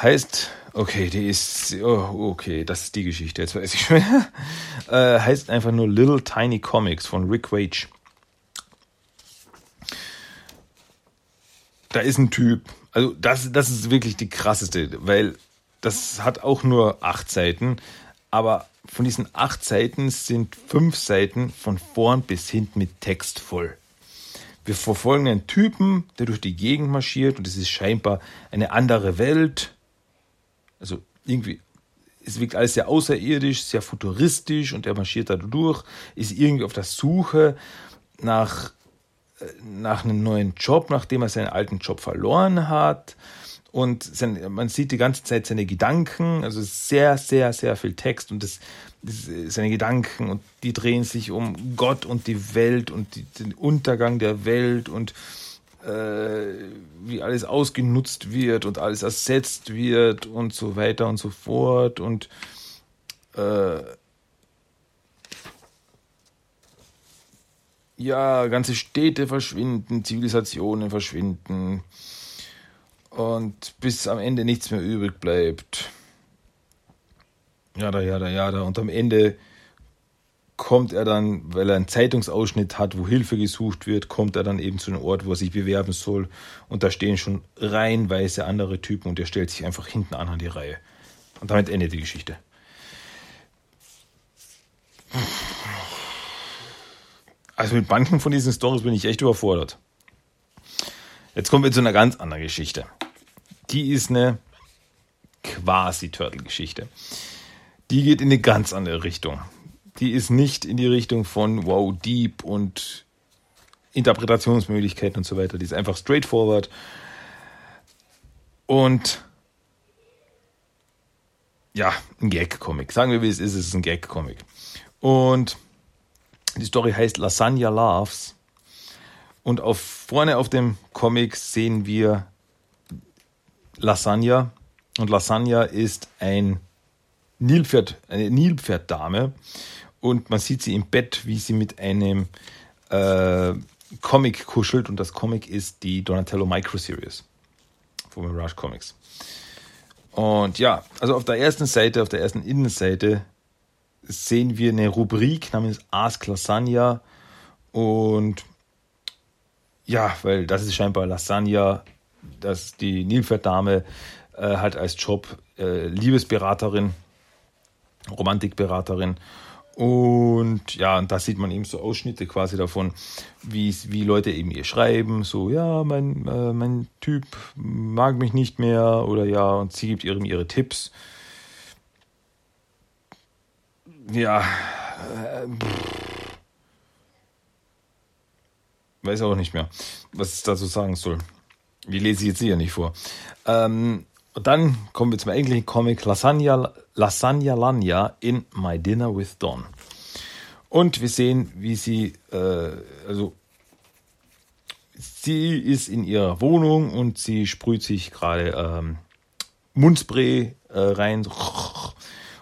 Heißt, okay, die ist, oh, okay, das ist die Geschichte, jetzt weiß ich schon. <laughs> äh, heißt einfach nur Little Tiny Comics von Rick Wage. Da ist ein Typ, also das, das ist wirklich die krasseste, weil das hat auch nur acht Seiten, aber von diesen acht Seiten sind fünf Seiten von vorn bis hinten mit Text voll. Wir verfolgen einen Typen, der durch die Gegend marschiert und es ist scheinbar eine andere Welt. Also irgendwie, es wirkt alles sehr außerirdisch, sehr futuristisch und er marschiert da durch, ist irgendwie auf der Suche nach, äh, nach einem neuen Job, nachdem er seinen alten Job verloren hat und sein, man sieht die ganze Zeit seine Gedanken, also sehr, sehr, sehr viel Text und das, das, seine Gedanken und die drehen sich um Gott und die Welt und die, den Untergang der Welt und äh, wie alles ausgenutzt wird und alles ersetzt wird und so weiter und so fort und äh, ja, ganze Städte verschwinden, Zivilisationen verschwinden, und bis am Ende nichts mehr übrig bleibt. Ja, da, ja, da, ja, da. Und am Ende kommt er dann, weil er einen Zeitungsausschnitt hat, wo Hilfe gesucht wird, kommt er dann eben zu einem Ort, wo er sich bewerben soll. Und da stehen schon reihenweise andere Typen und er stellt sich einfach hinten an an die Reihe. Und damit endet die Geschichte. Also mit manchen von diesen Stories bin ich echt überfordert. Jetzt kommen wir zu einer ganz anderen Geschichte die ist eine quasi Turtle-Geschichte. Die geht in eine ganz andere Richtung. Die ist nicht in die Richtung von wow, deep und Interpretationsmöglichkeiten und so weiter. Die ist einfach straightforward. Und ja, ein Gag-Comic. Sagen wir, wie es ist, es ist ein Gag-Comic. Und die Story heißt Lasagna Loves. Und auf, vorne auf dem Comic sehen wir Lasagna. Und Lasagna ist ein Nilpferd, eine Nilpferddame. Und man sieht sie im Bett, wie sie mit einem äh, Comic kuschelt. Und das Comic ist die Donatello Micro Series von Mirage Comics. Und ja, also auf der ersten Seite, auf der ersten Innenseite sehen wir eine Rubrik namens Ask Lasagna. Und ja, weil das ist scheinbar Lasagna dass die Nilpferddame äh, halt als Job äh, Liebesberaterin, Romantikberaterin und ja, und da sieht man eben so Ausschnitte quasi davon, wie, Leute eben ihr schreiben, so, ja, mein, äh, mein Typ mag mich nicht mehr oder ja, und sie gibt ihrem ihre Tipps. Ja, äh, weiß auch nicht mehr, was ich dazu sagen soll. Die lese ich jetzt hier nicht vor. Ähm, und dann kommen wir zum eigentlichen Comic Lasagna, Lasagna Lanya in My Dinner with Dawn. Und wir sehen, wie sie, äh, also sie ist in ihrer Wohnung und sie sprüht sich gerade ähm, Mundspray äh, rein.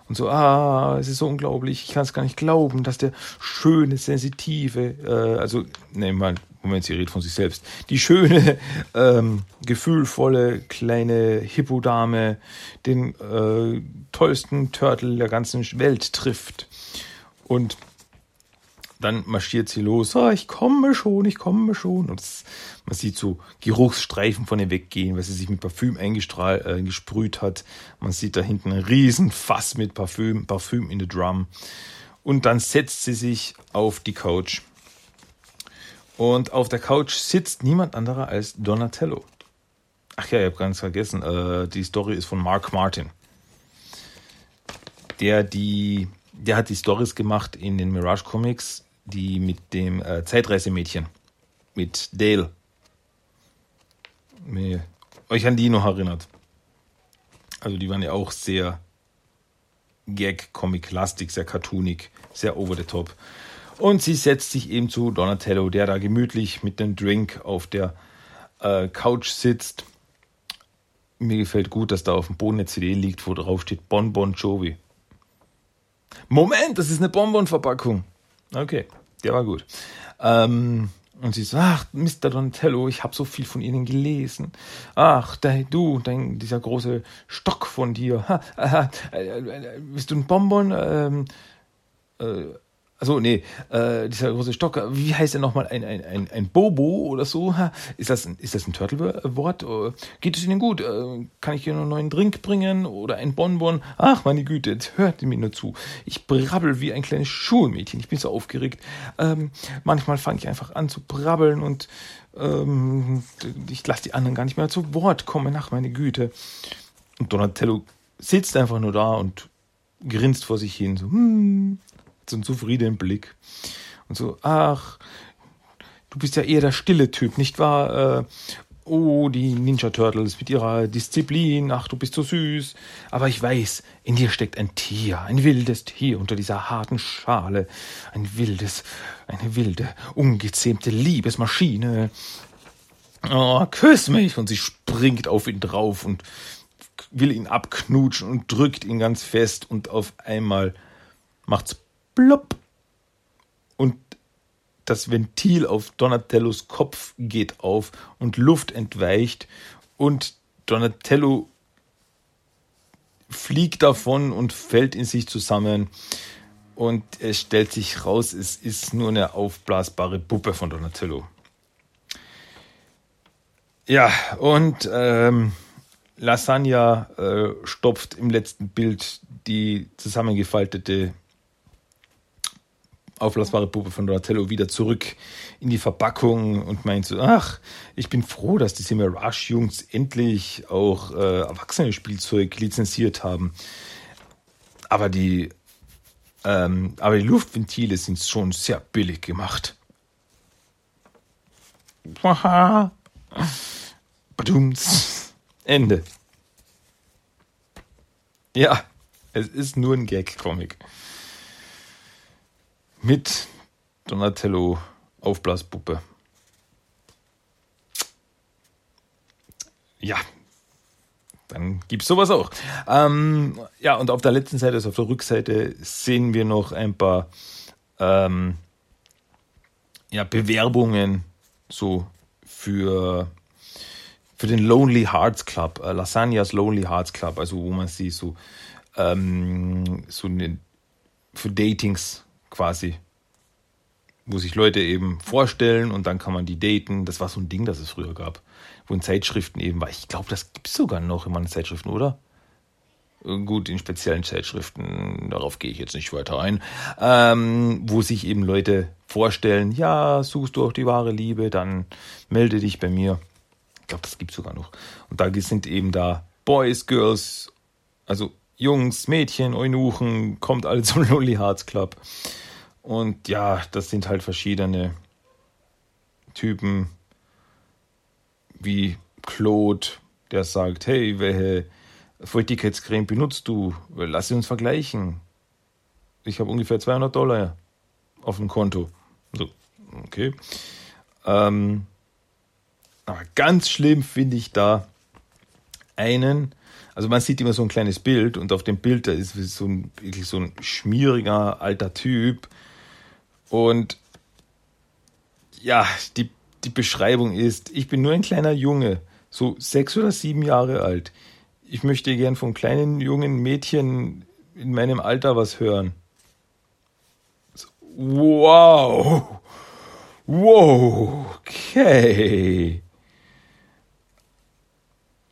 Und so, ah, es ist so unglaublich, ich kann es gar nicht glauben, dass der schöne, sensitive, äh, also, ne, mal Moment, sie redet von sich selbst, die schöne, <laughs> ähm, gefühlvolle kleine Hippodame den äh, tollsten Turtle der ganzen Welt trifft. Und dann marschiert sie los, oh, ich komme schon, ich komme schon. Und das, man sieht so Geruchsstreifen von ihr weggehen, weil sie sich mit Parfüm eingesprüht äh, hat. Man sieht da hinten ein Riesenfass mit Parfüm, Parfüm in the Drum. Und dann setzt sie sich auf die Couch. Und auf der Couch sitzt niemand anderer als Donatello. Ach ja, ich habe ganz vergessen, äh, die Story ist von Mark Martin. Der die, der hat die Stories gemacht in den Mirage Comics, die mit dem äh, Zeitreisemädchen, mit Dale. Mir, euch an die noch erinnert. Also die waren ja auch sehr Gag-Comic-lastig, sehr cartoonig, sehr over the top. Und sie setzt sich eben zu Donatello, der da gemütlich mit dem Drink auf der äh, Couch sitzt. Mir gefällt gut, dass da auf dem Boden eine CD liegt, wo drauf steht Bon Bon Jovi. Moment, das ist eine Bonbon-Verpackung. Okay, der war gut. Ähm, und sie so, ach, Mr. Donatello, ich habe so viel von Ihnen gelesen. Ach, der, du, dein, dieser große Stock von dir. Ha, aha, äh, äh, bist du ein Bonbon? Ähm, äh, also nee, äh, dieser große Stock, wie heißt er nochmal? Ein, ein, ein, ein Bobo oder so? Ist das, ist das ein Turtle-Wort? Äh, geht es Ihnen gut? Äh, kann ich Ihnen einen neuen Drink bringen? Oder ein Bonbon? Ach, meine Güte, jetzt hört mir nur zu. Ich brabbel wie ein kleines Schulmädchen. Ich bin so aufgeregt. Ähm, manchmal fange ich einfach an zu brabbeln und ähm, ich lasse die anderen gar nicht mehr zu Wort kommen. Ach, meine Güte. Und Donatello sitzt einfach nur da und grinst vor sich hin. So, hm, so einen zufriedenen Blick. Und so, ach, du bist ja eher der stille Typ, nicht wahr? Äh, oh, die Ninja Turtles mit ihrer Disziplin, ach, du bist so süß. Aber ich weiß, in dir steckt ein Tier, ein wildes Tier unter dieser harten Schale. Ein wildes, eine wilde, ungezähmte Liebesmaschine. Oh, küss mich! Und sie springt auf ihn drauf und will ihn abknutschen und drückt ihn ganz fest und auf einmal macht's plopp. Und das Ventil auf Donatellos Kopf geht auf und Luft entweicht und Donatello fliegt davon und fällt in sich zusammen. Und es stellt sich raus, es ist nur eine aufblasbare Puppe von Donatello. Ja, und ähm, Lasagna äh, stopft im letzten Bild die zusammengefaltete auflassbare Puppe von Donatello wieder zurück in die Verpackung und meint so, ach, ich bin froh, dass diese Mirage-Jungs endlich auch äh, erwachsene Spielzeug lizenziert haben. Aber die, ähm, aber die Luftventile sind schon sehr billig gemacht. Badums. Ende. Ja, es ist nur ein Gag-Comic mit Donatello Aufblaspuppe. Ja, dann gibt's sowas auch. Ähm, ja, und auf der letzten Seite, also auf der Rückseite, sehen wir noch ein paar ähm, ja, Bewerbungen so für, für den Lonely Hearts Club, äh, Lasagnas Lonely Hearts Club, also wo man sie so, ähm, so eine, für Datings quasi, wo sich Leute eben vorstellen und dann kann man die daten. Das war so ein Ding, das es früher gab, wo in Zeitschriften eben war. Ich glaube, das gibt es sogar noch in meinen Zeitschriften, oder? Gut, in speziellen Zeitschriften, darauf gehe ich jetzt nicht weiter ein, ähm, wo sich eben Leute vorstellen, ja, suchst du auch die wahre Liebe, dann melde dich bei mir. Ich glaube, das gibt es sogar noch. Und da sind eben da Boys, Girls, also Jungs, Mädchen, Eunuchen, kommt alle zum <laughs> Lonely Hearts Club. Und ja, das sind halt verschiedene Typen, wie Claude, der sagt, hey, welche Feuchtigkeitscreme benutzt du? Lass sie uns vergleichen. Ich habe ungefähr 200 Dollar auf dem Konto. So, okay. Ähm, aber ganz schlimm finde ich da einen, also man sieht immer so ein kleines Bild und auf dem Bild da ist so ein, wirklich so ein schmieriger alter Typ, und ja, die, die Beschreibung ist, ich bin nur ein kleiner Junge, so sechs oder sieben Jahre alt. Ich möchte gern von kleinen jungen Mädchen in meinem Alter was hören. Wow. Wow. Okay.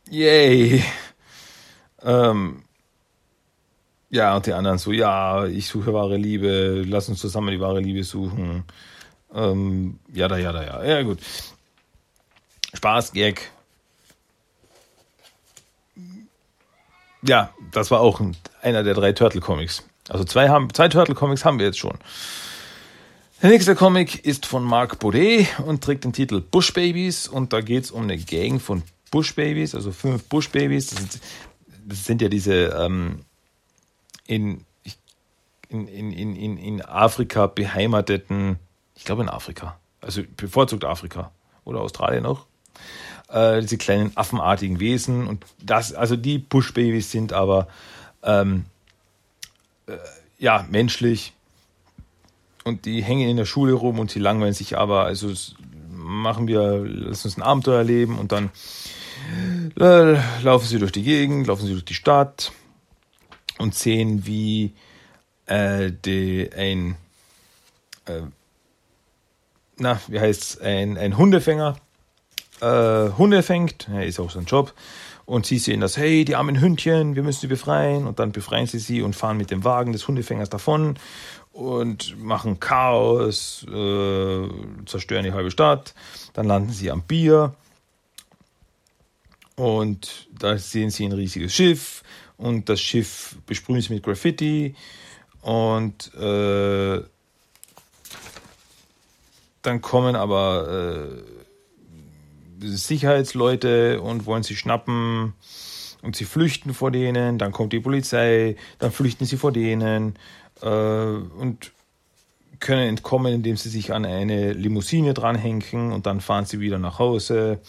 Yay. Ähm, ja, und die anderen so, ja, ich suche wahre Liebe, lass uns zusammen die wahre Liebe suchen. Ähm, ja, da, ja, da, ja. Ja, gut. Spaß, Gag. Ja, das war auch einer der drei Turtle-Comics. Also zwei, zwei Turtle-Comics haben wir jetzt schon. Der nächste Comic ist von Marc Baudet und trägt den Titel Bush Babies und da geht es um eine Gang von Bush Babies, also fünf Bush Babies. Das sind, das sind ja diese ähm, in, in, in, in, in Afrika beheimateten, ich glaube in Afrika, also bevorzugt Afrika oder Australien auch, äh, diese kleinen affenartigen Wesen und das, also die Bush Babies sind aber ähm, äh, ja menschlich und die hängen in der Schule rum und sie langweilen sich aber, also machen wir, lass uns ein Abenteuer erleben und dann äh, laufen sie durch die Gegend, laufen sie durch die Stadt und sehen, wie äh, die, ein, äh, na, wie heißt ein, ein Hundefänger äh, Hunde fängt, ja, ist auch sein Job, und sie sehen das, hey, die armen Hündchen, wir müssen sie befreien, und dann befreien sie sie und fahren mit dem Wagen des Hundefängers davon und machen Chaos, äh, zerstören die halbe Stadt, dann landen sie am Bier und da sehen sie ein riesiges Schiff und das Schiff besprühen sie mit Graffiti. Und äh, dann kommen aber äh, Sicherheitsleute und wollen sie schnappen. Und sie flüchten vor denen, dann kommt die Polizei, dann flüchten sie vor denen. Äh, und können entkommen, indem sie sich an eine Limousine dranhängen. Und dann fahren sie wieder nach Hause.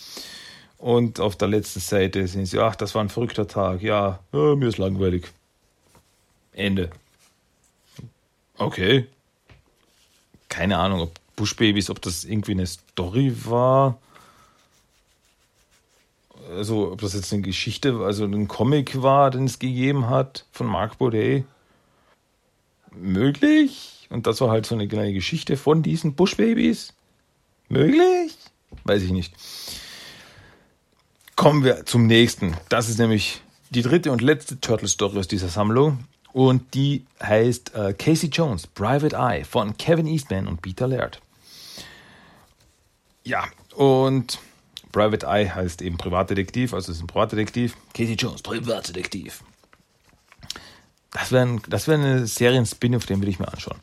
Und auf der letzten Seite sind sie, ach, das war ein verrückter Tag, ja, ja mir ist langweilig. Ende. Okay. Keine Ahnung, ob Buschbabys, ob das irgendwie eine Story war. Also, ob das jetzt eine Geschichte, also ein Comic war, den es gegeben hat von Marc Baudet. Möglich? Und das war halt so eine kleine Geschichte von diesen Buschbabys? Möglich? Weiß ich nicht. Kommen wir zum nächsten. Das ist nämlich die dritte und letzte Turtle-Story aus dieser Sammlung. Und die heißt äh, Casey Jones, Private Eye von Kevin Eastman und Peter Laird. Ja, und Private Eye heißt eben Privatdetektiv, also es ist ein Privatdetektiv. Casey Jones, Privatdetektiv. Das wäre das wär eine Serien-Spin-Off, den will ich mir anschauen.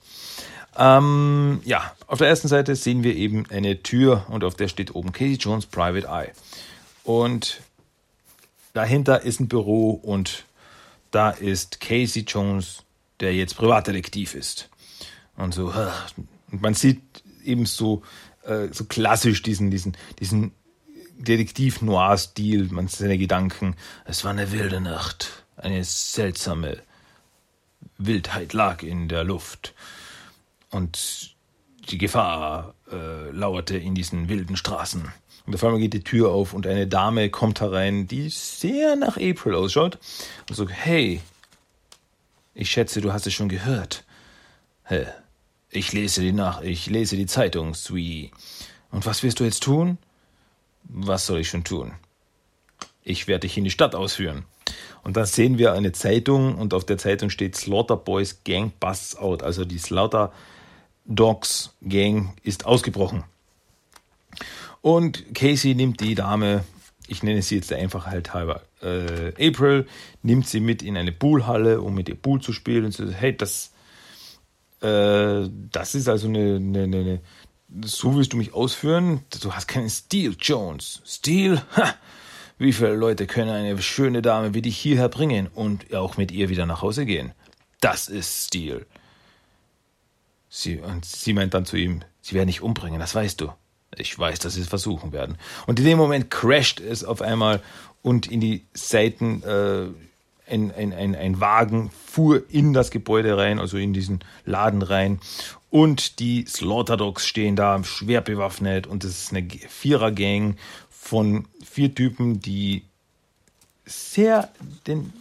Ähm, ja, auf der ersten Seite sehen wir eben eine Tür und auf der steht oben Casey Jones Private Eye. Und dahinter ist ein Büro und da ist Casey Jones, der jetzt Privatdetektiv ist. Und so, und man sieht eben so, äh, so klassisch diesen, diesen, diesen Detektiv-Noir-Stil, man seine Gedanken. Es war eine wilde Nacht, eine seltsame Wildheit lag in der Luft. Und die Gefahr äh, lauerte in diesen wilden Straßen. Und auf einmal geht die Tür auf und eine Dame kommt herein, die sehr nach April ausschaut. Und so, hey, ich schätze, du hast es schon gehört. Hä? Ich lese die Nach ich lese die Zeitung, Sweetie. Und was wirst du jetzt tun? Was soll ich schon tun? Ich werde dich in die Stadt ausführen. Und dann sehen wir eine Zeitung und auf der Zeitung steht Slaughter Boys Gang Busts Out. Also die Slaughter Dogs Gang ist ausgebrochen. Und Casey nimmt die Dame, ich nenne sie jetzt einfach halt halber äh, April, nimmt sie mit in eine Poolhalle, um mit ihr Pool zu spielen. Und sie sagt, hey, das, äh, das ist also eine, eine, eine, so willst du mich ausführen? Du hast keinen Stil, Jones. Stil? Ha! Wie viele Leute können eine schöne Dame wie dich hierher bringen und auch mit ihr wieder nach Hause gehen? Das ist Stil. Sie, und sie meint dann zu ihm, sie werden dich umbringen, das weißt du. Ich weiß, dass sie es versuchen werden. Und in dem Moment crasht es auf einmal und in die Seiten äh, ein, ein, ein, ein Wagen fuhr in das Gebäude rein, also in diesen Laden rein. Und die Slaughter Dogs stehen da schwer bewaffnet und es ist eine Vierer-Gang von vier Typen, die sehr den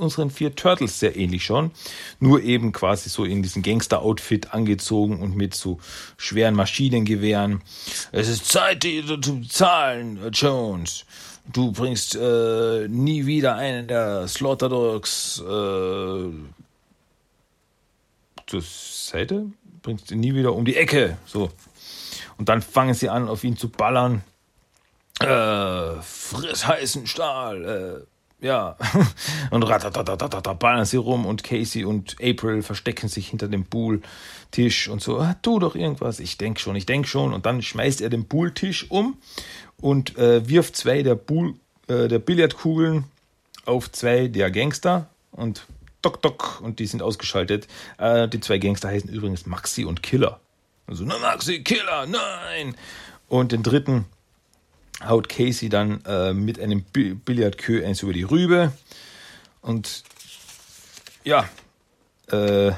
unseren vier Turtles sehr ähnlich schon. Nur eben quasi so in diesen Gangster-Outfit angezogen und mit so schweren Maschinengewehren. Es ist Zeit, die zu zahlen, Jones. Du bringst äh, nie wieder einen der Slaughterdogs äh, zur Seite, bringst ihn nie wieder um die Ecke. So. Und dann fangen sie an, auf ihn zu ballern. Äh, friss heißen Stahl. Äh, ja. <laughs> und ballern sie rum und Casey und April verstecken sich hinter dem Pooltisch und so, ah, tu doch irgendwas. Ich denk schon, ich denk schon. Und dann schmeißt er den Pooltisch um und äh, wirft zwei der, Bull, äh, der Billardkugeln auf zwei der Gangster und Doc Doc und die sind ausgeschaltet. Äh, die zwei Gangster heißen übrigens Maxi und Killer. Also, na Maxi, Killer, nein! Und den dritten haut Casey dann äh, mit einem Billardkö eins über die Rübe. Und ja, äh,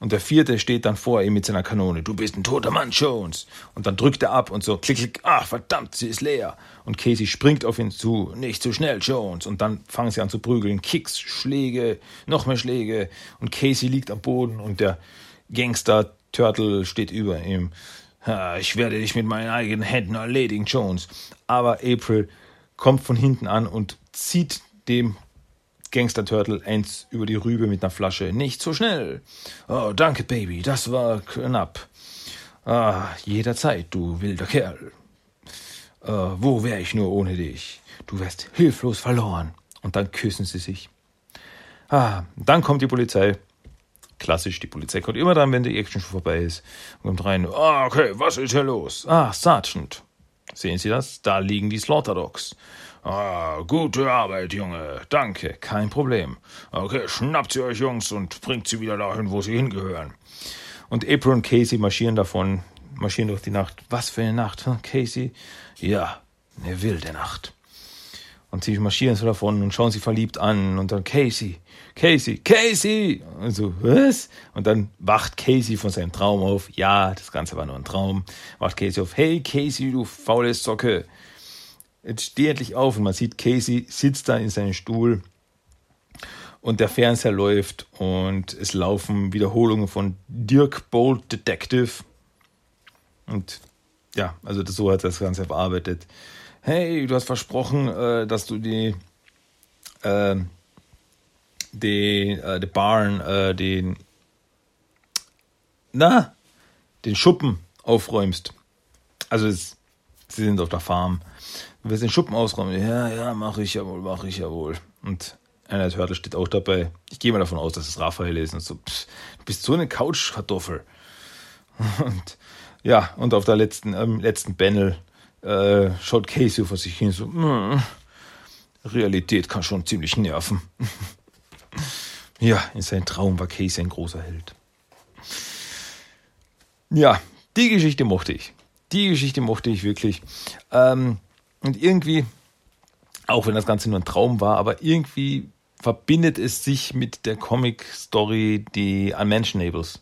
und der vierte steht dann vor ihm mit seiner Kanone. Du bist ein toter Mann, Jones. Und dann drückt er ab und so, klick, klick, ach verdammt, sie ist leer. Und Casey springt auf ihn zu. Nicht zu schnell, Jones. Und dann fangen sie an zu prügeln. Kicks, Schläge, noch mehr Schläge. Und Casey liegt am Boden und der Gangster Turtle steht über ihm. Ich werde dich mit meinen eigenen Händen erledigen, Jones. Aber April kommt von hinten an und zieht dem Gangster Turtle eins über die Rübe mit einer Flasche. Nicht so schnell. Oh, danke, Baby, das war knapp. Ah, jederzeit, du wilder Kerl. Äh, wo wäre ich nur ohne dich? Du wärst hilflos verloren. Und dann küssen sie sich. Ah, dann kommt die Polizei. Klassisch, die Polizei kommt immer dann, wenn die Action schon vorbei ist. Und kommt rein. Ah, okay, was ist hier los? Ah, Sergeant. Sehen Sie das? Da liegen die Slaughter Dogs. Ah, gute Arbeit, Junge. Danke, kein Problem. Okay, schnappt sie euch, Jungs, und bringt sie wieder dahin, wo sie hingehören. Und April und Casey marschieren davon, marschieren durch die Nacht. Was für eine Nacht, hm, Casey? Ja, eine wilde Nacht. Und sie marschieren so davon und schauen sie verliebt an und dann Casey, Casey, Casey! Und so, was? Und dann wacht Casey von seinem Traum auf. Ja, das Ganze war nur ein Traum. Wacht Casey auf. Hey Casey, du faule Socke. Jetzt steh endlich auf und man sieht, Casey sitzt da in seinem Stuhl und der Fernseher läuft und es laufen Wiederholungen von Dirk Bold Detective. Und ja, also so hat er das Ganze verarbeitet. Hey, du hast versprochen, äh, dass du die, äh, den, äh, den Barn, äh, den, na, den Schuppen aufräumst. Also es, sie sind auf der Farm Du willst den Schuppen ausräumen? Ja, ja, mache ich ja wohl, mache ich ja wohl. Und einer der Turtle steht auch dabei. Ich gehe mal davon aus, dass es Raphael ist und so, pff, du bist so eine Couchkartoffel. <laughs> Und ja, und auf der letzten, ähm, letzten Panel äh, schaut Casey vor sich hin so, mm, Realität kann schon ziemlich nerven. <laughs> ja, in seinem Traum war Casey ein großer Held. Ja, die Geschichte mochte ich. Die Geschichte mochte ich wirklich. Ähm, und irgendwie, auch wenn das Ganze nur ein Traum war, aber irgendwie verbindet es sich mit der Comic-Story die Unmentionables,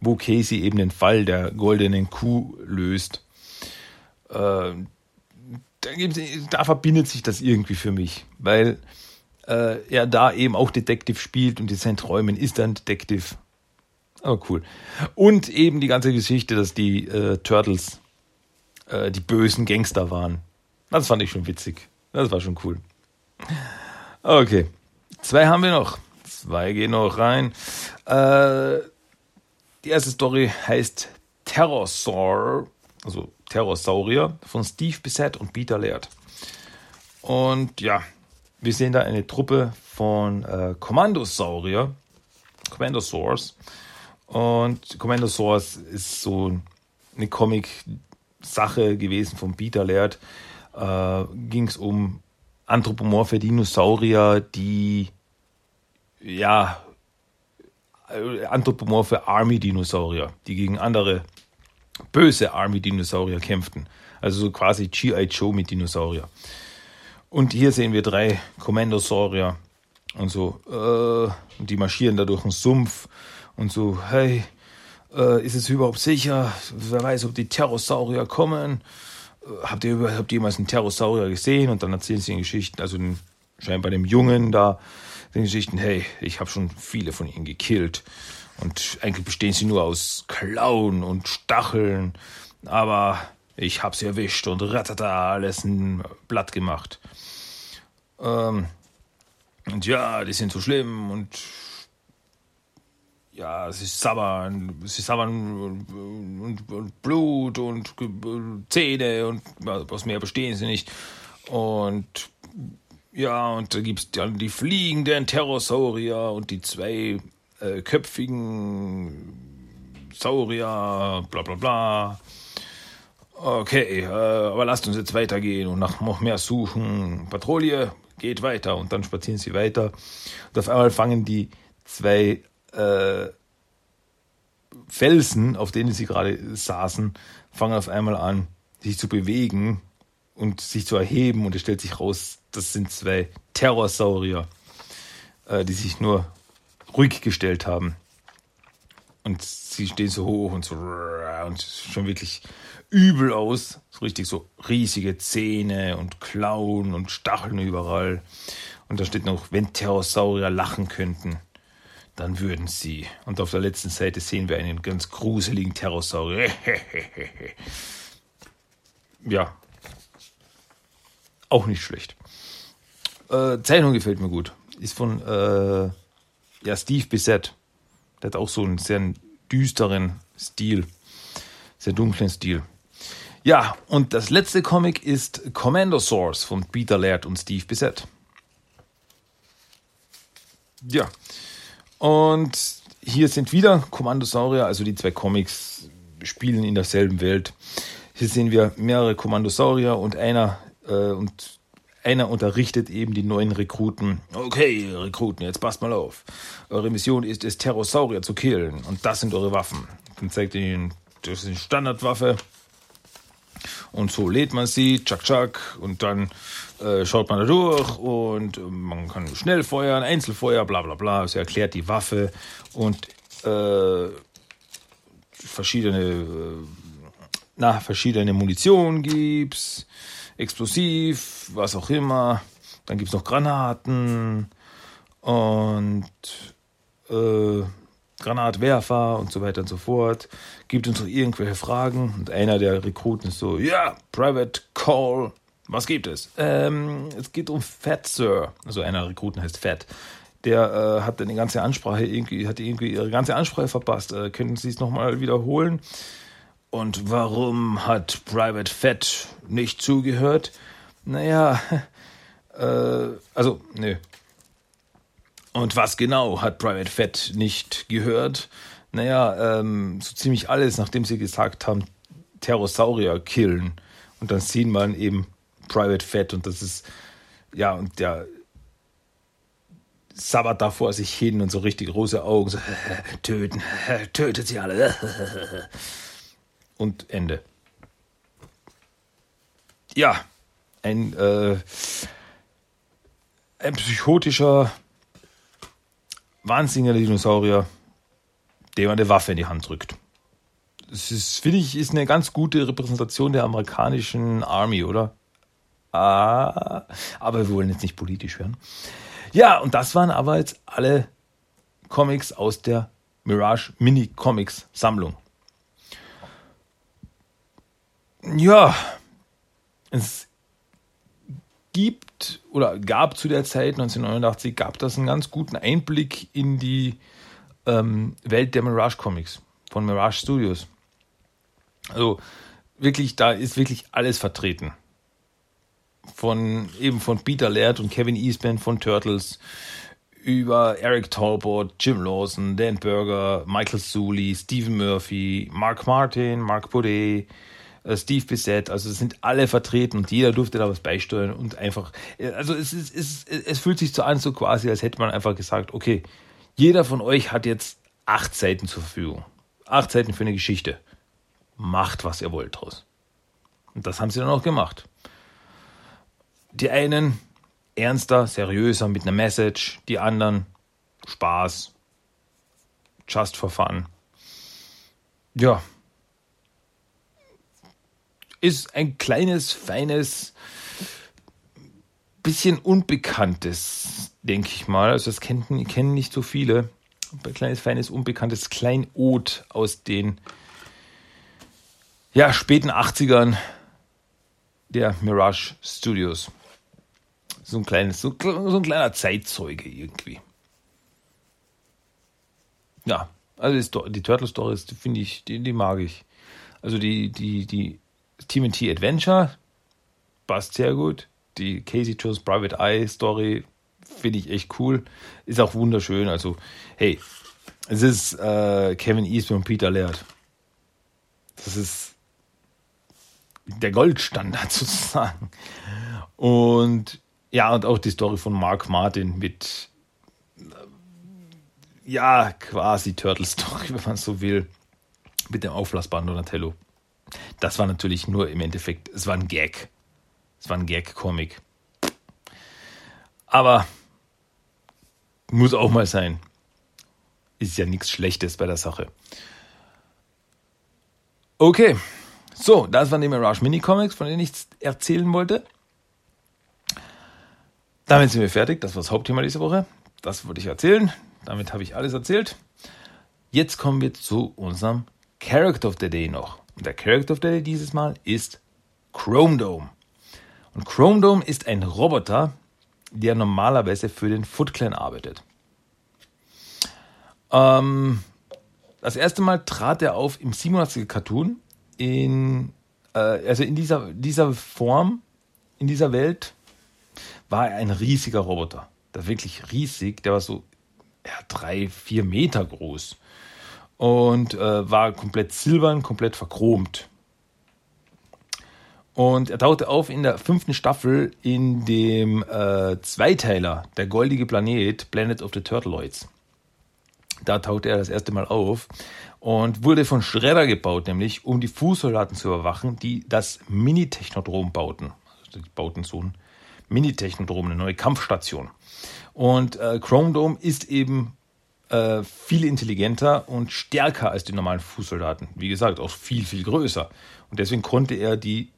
wo Casey eben den Fall der goldenen Kuh löst. Äh, da, da, verbindet sich das irgendwie für mich, weil äh, er da eben auch Detective spielt und in seinen Träumen ist er ein Detective. Aber cool. Und eben die ganze Geschichte, dass die äh, Turtles äh, die bösen Gangster waren. Das fand ich schon witzig. Das war schon cool. Okay. Zwei haben wir noch. Zwei gehen noch rein. Äh, die erste Story heißt Terrorsaur, also Terrorsaurier von Steve Bissett und Peter Laird. Und ja, wir sehen da eine Truppe von äh, Kommandosaurier, Commandosaurs. Und Commandosaurs ist so eine Comic-Sache gewesen von Peter Laird äh, ging es um anthropomorphe Dinosaurier, die ja äh, anthropomorphe Army-Dinosaurier, die gegen andere böse Army-Dinosaurier kämpften. Also so quasi G.I. Joe mit Dinosaurier. Und hier sehen wir drei Kommandosaurier und so, äh, die marschieren da durch den Sumpf und so, hey, äh, ist es überhaupt sicher? Wer weiß, ob die Terrosaurier kommen? habt ihr, habt jemals einen Pterosaurier gesehen? Und dann erzählen sie in Geschichten, also in scheinbar dem Jungen da den Geschichten, hey, ich habe schon viele von ihnen gekillt. Und eigentlich bestehen sie nur aus Klauen und Stacheln. Aber ich habe sie erwischt und ratata, alles ein Blatt gemacht. Ähm, und ja, die sind so schlimm und ja, sie sabbern, sie sabbern und, und, und, Blut und Zähne und was mehr bestehen sie nicht. Und ja, und da gibt es dann die fliegenden Terrosaurier und die zwei äh, köpfigen Saurier, bla bla bla. Okay, äh, aber lasst uns jetzt weitergehen und nach noch mehr suchen. Patrouille geht weiter und dann spazieren sie weiter. Und auf einmal fangen die zwei äh, Felsen, auf denen sie gerade saßen, fangen auf einmal an, sich zu bewegen und sich zu erheben. Und es stellt sich raus, das sind zwei Terrorsaurier, äh, die sich nur ruhig gestellt haben. Und sie stehen so hoch und so und schon wirklich übel aus. So richtig so riesige Zähne und Klauen und Stacheln überall. Und da steht noch, wenn Terrorsaurier lachen könnten, dann würden sie. Und auf der letzten Seite sehen wir einen ganz gruseligen Terrorsaurier. <laughs> ja. Auch nicht schlecht. Äh, Zeichnung gefällt mir gut. Ist von äh, ja, Steve Bissett. Der hat auch so einen sehr düsteren Stil. Sehr dunklen Stil. Ja, und das letzte Comic ist Commando Source von Peter Laird und Steve Bissett. Ja. Und hier sind wieder Kommandosaurier, also die zwei Comics spielen in derselben Welt. Hier sehen wir mehrere Kommandosaurier und einer äh, und einer unterrichtet eben die neuen Rekruten. Okay, Rekruten, jetzt passt mal auf. Eure Mission ist es, Terrosaurier zu killen. Und das sind eure Waffen. Dann zeigt er ihnen, das ist eine Standardwaffe. Und so lädt man sie, tschak, tschak. Und dann äh, schaut man da durch und äh, man kann schnell feuern, Einzelfeuer, bla bla bla. Sie erklärt die Waffe und äh, verschiedene, äh, na, verschiedene Munition gibt's explosiv, was auch immer. Dann gibt es noch Granaten und äh, Granatwerfer und so weiter und so fort. Gibt uns noch irgendwelche Fragen. Und einer der Rekruten ist so, ja, Private Call. Was gibt es? Ähm, es geht um Fat Sir. Also einer der Rekruten heißt Fat. Der äh, hat eine ganze Ansprache irgendwie, hat irgendwie ihre ganze Ansprache verpasst. Äh, könnten Sie es nochmal wiederholen? Und warum hat Private Fett nicht zugehört? Naja, <laughs> äh, also, nö. Und was genau hat Private Fett nicht gehört? Naja, ähm, so ziemlich alles, nachdem sie gesagt haben, Terrosaurier killen. Und dann sieht man eben Private Fett und das ist, ja, und der sabbert da vor sich hin und so richtig große Augen, so, <laughs> töten, <laughs> tötet sie alle <laughs> und Ende. Ja, ein, äh, ein psychotischer, wahnsinniger Dinosaurier, der eine Waffe in die Hand drückt. Das ist, finde ich, ist eine ganz gute Repräsentation der amerikanischen Army, oder? Ah, aber wir wollen jetzt nicht politisch werden. Ja, und das waren aber jetzt alle Comics aus der Mirage Mini Comics Sammlung. Ja, es gibt oder gab zu der Zeit 1989 gab das einen ganz guten Einblick in die ähm, Welt der Mirage Comics von Mirage Studios. Also wirklich, da ist wirklich alles vertreten. Von eben von Peter Laird und Kevin Eastman von Turtles über Eric Talbot, Jim Lawson, Dan Berger, Michael Sully, Stephen Murphy, Mark Martin, Mark Boudet, Steve Bissett, also sind alle vertreten und jeder durfte da was beisteuern und einfach, äh, also es, ist, es, es fühlt sich so an, so quasi, als hätte man einfach gesagt, okay, jeder von euch hat jetzt acht Seiten zur Verfügung. Acht Seiten für eine Geschichte. Macht, was ihr wollt draus. Und das haben sie dann auch gemacht. Die einen ernster, seriöser mit einer Message, die anderen Spaß, just for fun. Ja, ist ein kleines, feines bisschen Unbekanntes, denke ich mal. Also das kennen, kennen nicht so viele. Ein kleines, feines, unbekanntes Kleinod aus den ja, späten 80ern der Mirage Studios. So ein kleines, so, so ein kleiner Zeitzeuge irgendwie. Ja, also die, Turtle Stories, die finde ich, die, die mag ich. Also die, die, die TMT Adventure passt sehr gut. Die Casey Jones Private Eye Story finde ich echt cool. Ist auch wunderschön. Also, hey, es ist äh, Kevin Eastman und Peter Laird. Das ist der Goldstandard <laughs> sozusagen. Und ja, und auch die Story von Mark Martin mit ja, quasi Turtle Story, <laughs> wenn man so will, mit dem auflassbaren Donatello. Das war natürlich nur im Endeffekt, es war ein Gag. Es war ein Gag-Comic. Aber muss auch mal sein. Ist ja nichts Schlechtes bei der Sache. Okay, so, das waren die Mirage Mini-Comics, von denen ich erzählen wollte. Damit sind wir fertig. Das war das Hauptthema dieser Woche. Das wollte ich erzählen. Damit habe ich alles erzählt. Jetzt kommen wir zu unserem Character of the Day noch. Und der Character of the Day dieses Mal ist Chrome Dome. Und Chrome Dome ist ein Roboter, der normalerweise für den Foot Clan arbeitet. Ähm, das erste Mal trat er auf im 87er Cartoon in, äh, also in dieser, dieser Form, in dieser Welt, war er ein riesiger Roboter. Der wirklich riesig, der war so ja, drei, vier Meter groß und äh, war komplett silbern, komplett verchromt. Und er tauchte auf in der fünften Staffel in dem äh, Zweiteiler, der goldige Planet, Planet of the Turtleoids. Da tauchte er das erste Mal auf und wurde von Schredder gebaut, nämlich um die Fußsoldaten zu überwachen, die das Mini-Technodrom bauten. Also die bauten so ein Mini-Technodrom, eine neue Kampfstation. Und äh, Chrome Dome ist eben äh, viel intelligenter und stärker als die normalen Fußsoldaten. Wie gesagt, auch viel, viel größer. Und deswegen konnte er die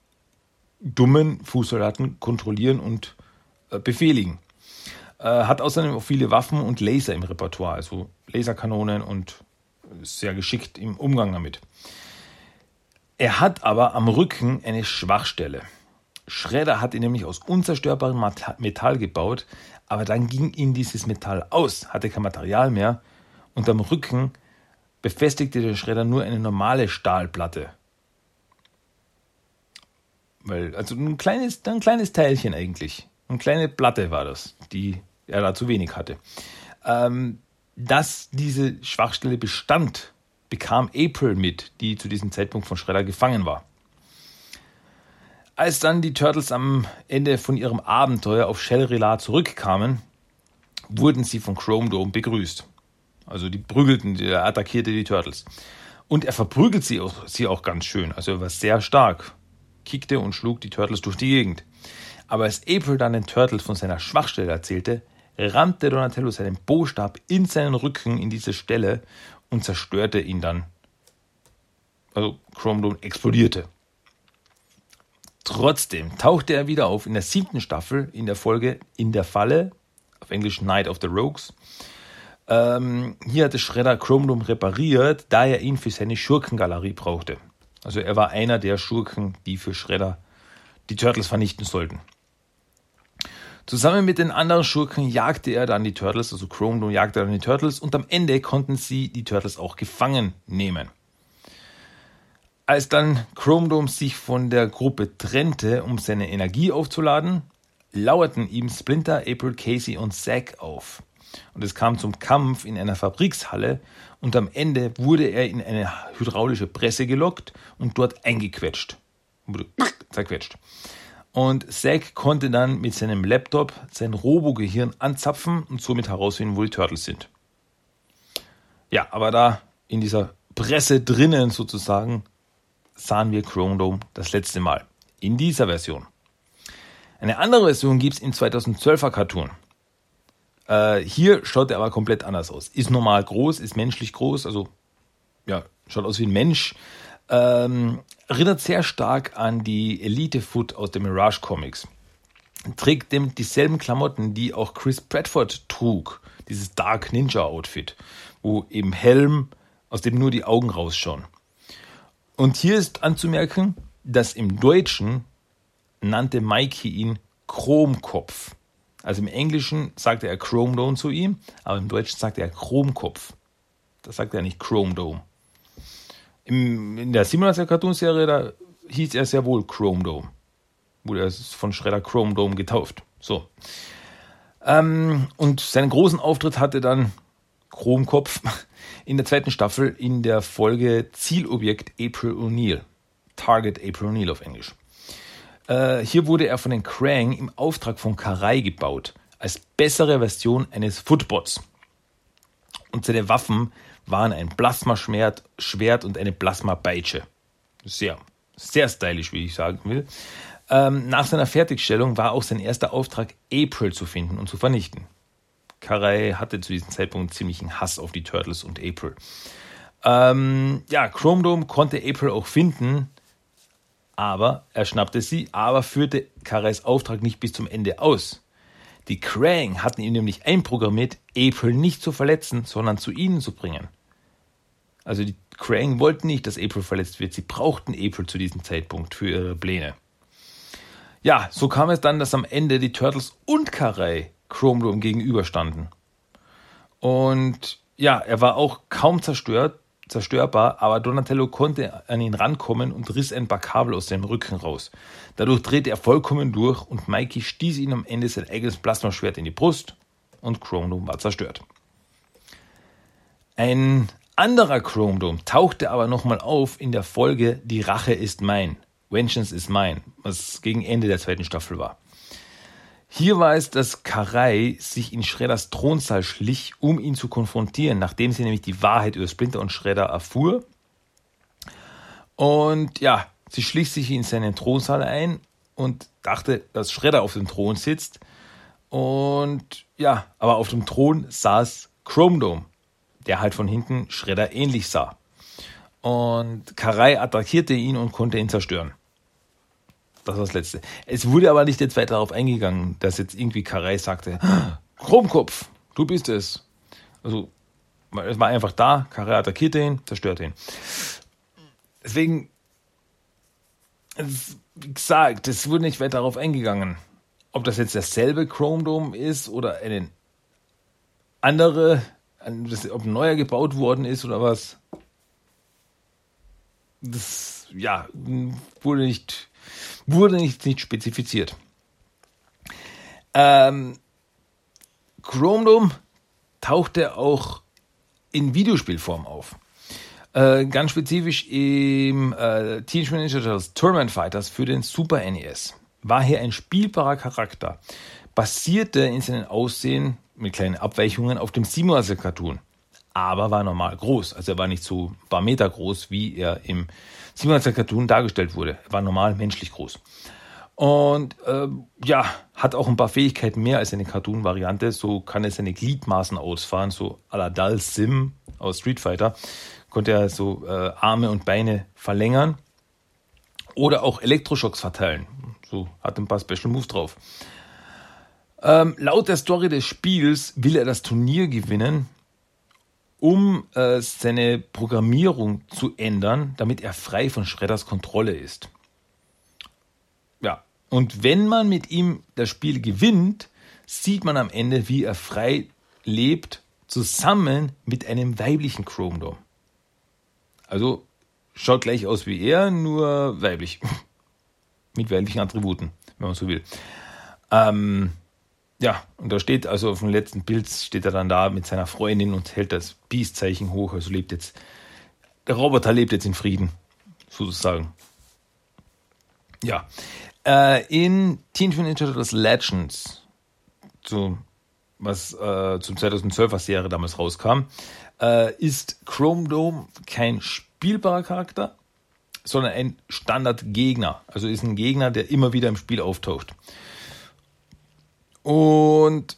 dummen Fußsoldaten kontrollieren und äh, befehligen. Äh, hat außerdem auch viele Waffen und Laser im Repertoire, also Laserkanonen und sehr geschickt im Umgang damit. Er hat aber am Rücken eine Schwachstelle. Schredder hat ihn nämlich aus unzerstörbarem Metall gebaut, aber dann ging ihm dieses Metall aus, hatte kein Material mehr und am Rücken befestigte der Schredder nur eine normale Stahlplatte. Weil, also ein kleines, ein kleines Teilchen eigentlich. Eine kleine Platte war das, die er da zu wenig hatte. Ähm, dass diese Schwachstelle bestand, bekam April mit, die zu diesem Zeitpunkt von Schredder gefangen war. Als dann die Turtles am Ende von ihrem Abenteuer auf Shell-Relar zurückkamen, wurden sie von Chrome Dome begrüßt. Also die prügelten, er attackierte die Turtles. Und er verprügelt sie auch, sie auch ganz schön. Also er war sehr stark. Kickte und schlug die Turtles durch die Gegend. Aber als April dann den Turtles von seiner Schwachstelle erzählte, rammte Donatello seinen Bostab in seinen Rücken in diese Stelle und zerstörte ihn dann. Also Chrome Dome explodierte. Trotzdem tauchte er wieder auf in der siebten Staffel in der Folge In der Falle, auf Englisch Night of the Rogues. Ähm, hier hatte Shredder Chrome repariert, da er ihn für seine Schurkengalerie brauchte. Also er war einer der Schurken, die für Shredder die Turtles vernichten sollten. Zusammen mit den anderen Schurken jagte er dann die Turtles, also Chrome jagte dann die Turtles und am Ende konnten sie die Turtles auch gefangen nehmen. Als dann Chrome Dome sich von der Gruppe trennte, um seine Energie aufzuladen, lauerten ihm Splinter, April, Casey und Zack auf. Und es kam zum Kampf in einer Fabrikshalle und am Ende wurde er in eine hydraulische Presse gelockt und dort eingequetscht. Wurde zerquetscht. Und Zack konnte dann mit seinem Laptop sein Robo-Gehirn anzapfen und somit herausfinden, wo die Turtles sind. Ja, aber da in dieser Presse drinnen sozusagen sahen wir Chrome Dome das letzte Mal. In dieser Version. Eine andere Version gibt es im 2012er Cartoon. Äh, hier schaut er aber komplett anders aus. Ist normal groß, ist menschlich groß, also ja, schaut aus wie ein Mensch. Ähm, erinnert sehr stark an die Elite Foot aus den Mirage Comics. trägt dem dieselben Klamotten, die auch Chris Bradford trug. Dieses Dark Ninja Outfit, wo eben Helm, aus dem nur die Augen rausschauen. Und hier ist anzumerken, dass im Deutschen nannte Mikey ihn Chromkopf. Also im Englischen sagte er Chrome Dome zu ihm, aber im Deutschen sagte er Chromkopf. Das sagt er nicht Chrome Dome. Im, in der 87er Cartoonserie, da hieß er sehr wohl Chrome Dome. Wurde er von Shredder Chrome Dome getauft. So. Ähm, und seinen großen Auftritt hatte dann Chromkopf in der zweiten Staffel in der Folge Zielobjekt April O'Neil. Target April O'Neil auf Englisch. Äh, hier wurde er von den Krang im Auftrag von Karai gebaut, als bessere Version eines Footbots. Und seine Waffen waren ein Plasmaschwert Schwert und eine Plasma-Peitsche. Sehr, sehr stylisch, wie ich sagen will. Ähm, nach seiner Fertigstellung war auch sein erster Auftrag, April zu finden und zu vernichten. Karai hatte zu diesem Zeitpunkt ziemlichen Hass auf die Turtles und April. Ähm, ja, Chrome Dome konnte April auch finden, aber er schnappte sie, aber führte Karais Auftrag nicht bis zum Ende aus. Die Krang hatten ihn nämlich einprogrammiert, April nicht zu verletzen, sondern zu ihnen zu bringen. Also die Krang wollten nicht, dass April verletzt wird. Sie brauchten April zu diesem Zeitpunkt für ihre Pläne. Ja, so kam es dann, dass am Ende die Turtles und Karai Chrome gegenüberstanden. Und ja, er war auch kaum zerstört, zerstörbar, aber Donatello konnte an ihn rankommen und riss ein paar Kabel aus seinem Rücken raus. Dadurch drehte er vollkommen durch und Mikey stieß ihm am Ende sein eigenes Plasmaschwert in die Brust und Chrome war zerstört. Ein anderer Chrome tauchte aber nochmal auf in der Folge Die Rache ist mein, Vengeance is mine, was gegen Ende der zweiten Staffel war. Hier war es, dass Karai sich in Schredders Thronsaal schlich, um ihn zu konfrontieren, nachdem sie nämlich die Wahrheit über Splinter und Schredder erfuhr. Und ja, sie schlich sich in seinen Thronsaal ein und dachte, dass Schredder auf dem Thron sitzt. Und ja, aber auf dem Thron saß Chrome Dome, der halt von hinten Schredder ähnlich sah. Und Karai attackierte ihn und konnte ihn zerstören. Das war das Letzte. Es wurde aber nicht jetzt weiter darauf eingegangen, dass jetzt irgendwie Karai sagte, Chromkopf, du bist es. Also, es war einfach da, Karai attackierte ihn, zerstörte ihn. Deswegen, wie gesagt, es wurde nicht weiter darauf eingegangen. Ob das jetzt derselbe Chrome Dome ist oder eine andere, ob ein neuer gebaut worden ist oder was. Das, ja, wurde nicht wurde nicht, nicht spezifiziert. Ähm, Chrome Dome tauchte auch in Videospielform auf. Äh, ganz spezifisch im äh, Teenage Mutant Ninja Tournament Fighters für den Super NES. War hier ein spielbarer Charakter. Basierte in seinem Aussehen mit kleinen Abweichungen auf dem Simulator Cartoon. Aber war normal groß. Also er war nicht so ein paar Meter groß, wie er im Simulator Cartoon dargestellt wurde. Er war normal menschlich groß. Und äh, ja, hat auch ein paar Fähigkeiten mehr als eine Cartoon-Variante. So kann er seine Gliedmaßen ausfahren, so à la Dal Sim aus Street Fighter. Konnte er so äh, Arme und Beine verlängern. Oder auch Elektroschocks verteilen. So hat ein paar Special Moves drauf. Ähm, laut der Story des Spiels will er das Turnier gewinnen, um äh, seine Programmierung zu ändern, damit er frei von Schredders Kontrolle ist. Ja, und wenn man mit ihm das Spiel gewinnt, sieht man am Ende, wie er frei lebt, zusammen mit einem weiblichen Chrome Dome. Also schaut gleich aus wie er, nur weiblich. <laughs> mit weiblichen Attributen, wenn man so will. Ähm, ja, und da steht, also auf dem letzten Bild steht er dann da mit seiner Freundin und hält das Peace-Zeichen hoch. Also lebt jetzt, der Roboter lebt jetzt in Frieden, sozusagen. Ja, äh, in Teen Mutant Ninja Turtles Legends, zu, was äh, zum 2012er Serie damals rauskam, äh, ist Chrome Dome kein spielbarer Charakter, sondern ein Standardgegner. Also ist ein Gegner, der immer wieder im Spiel auftaucht. Und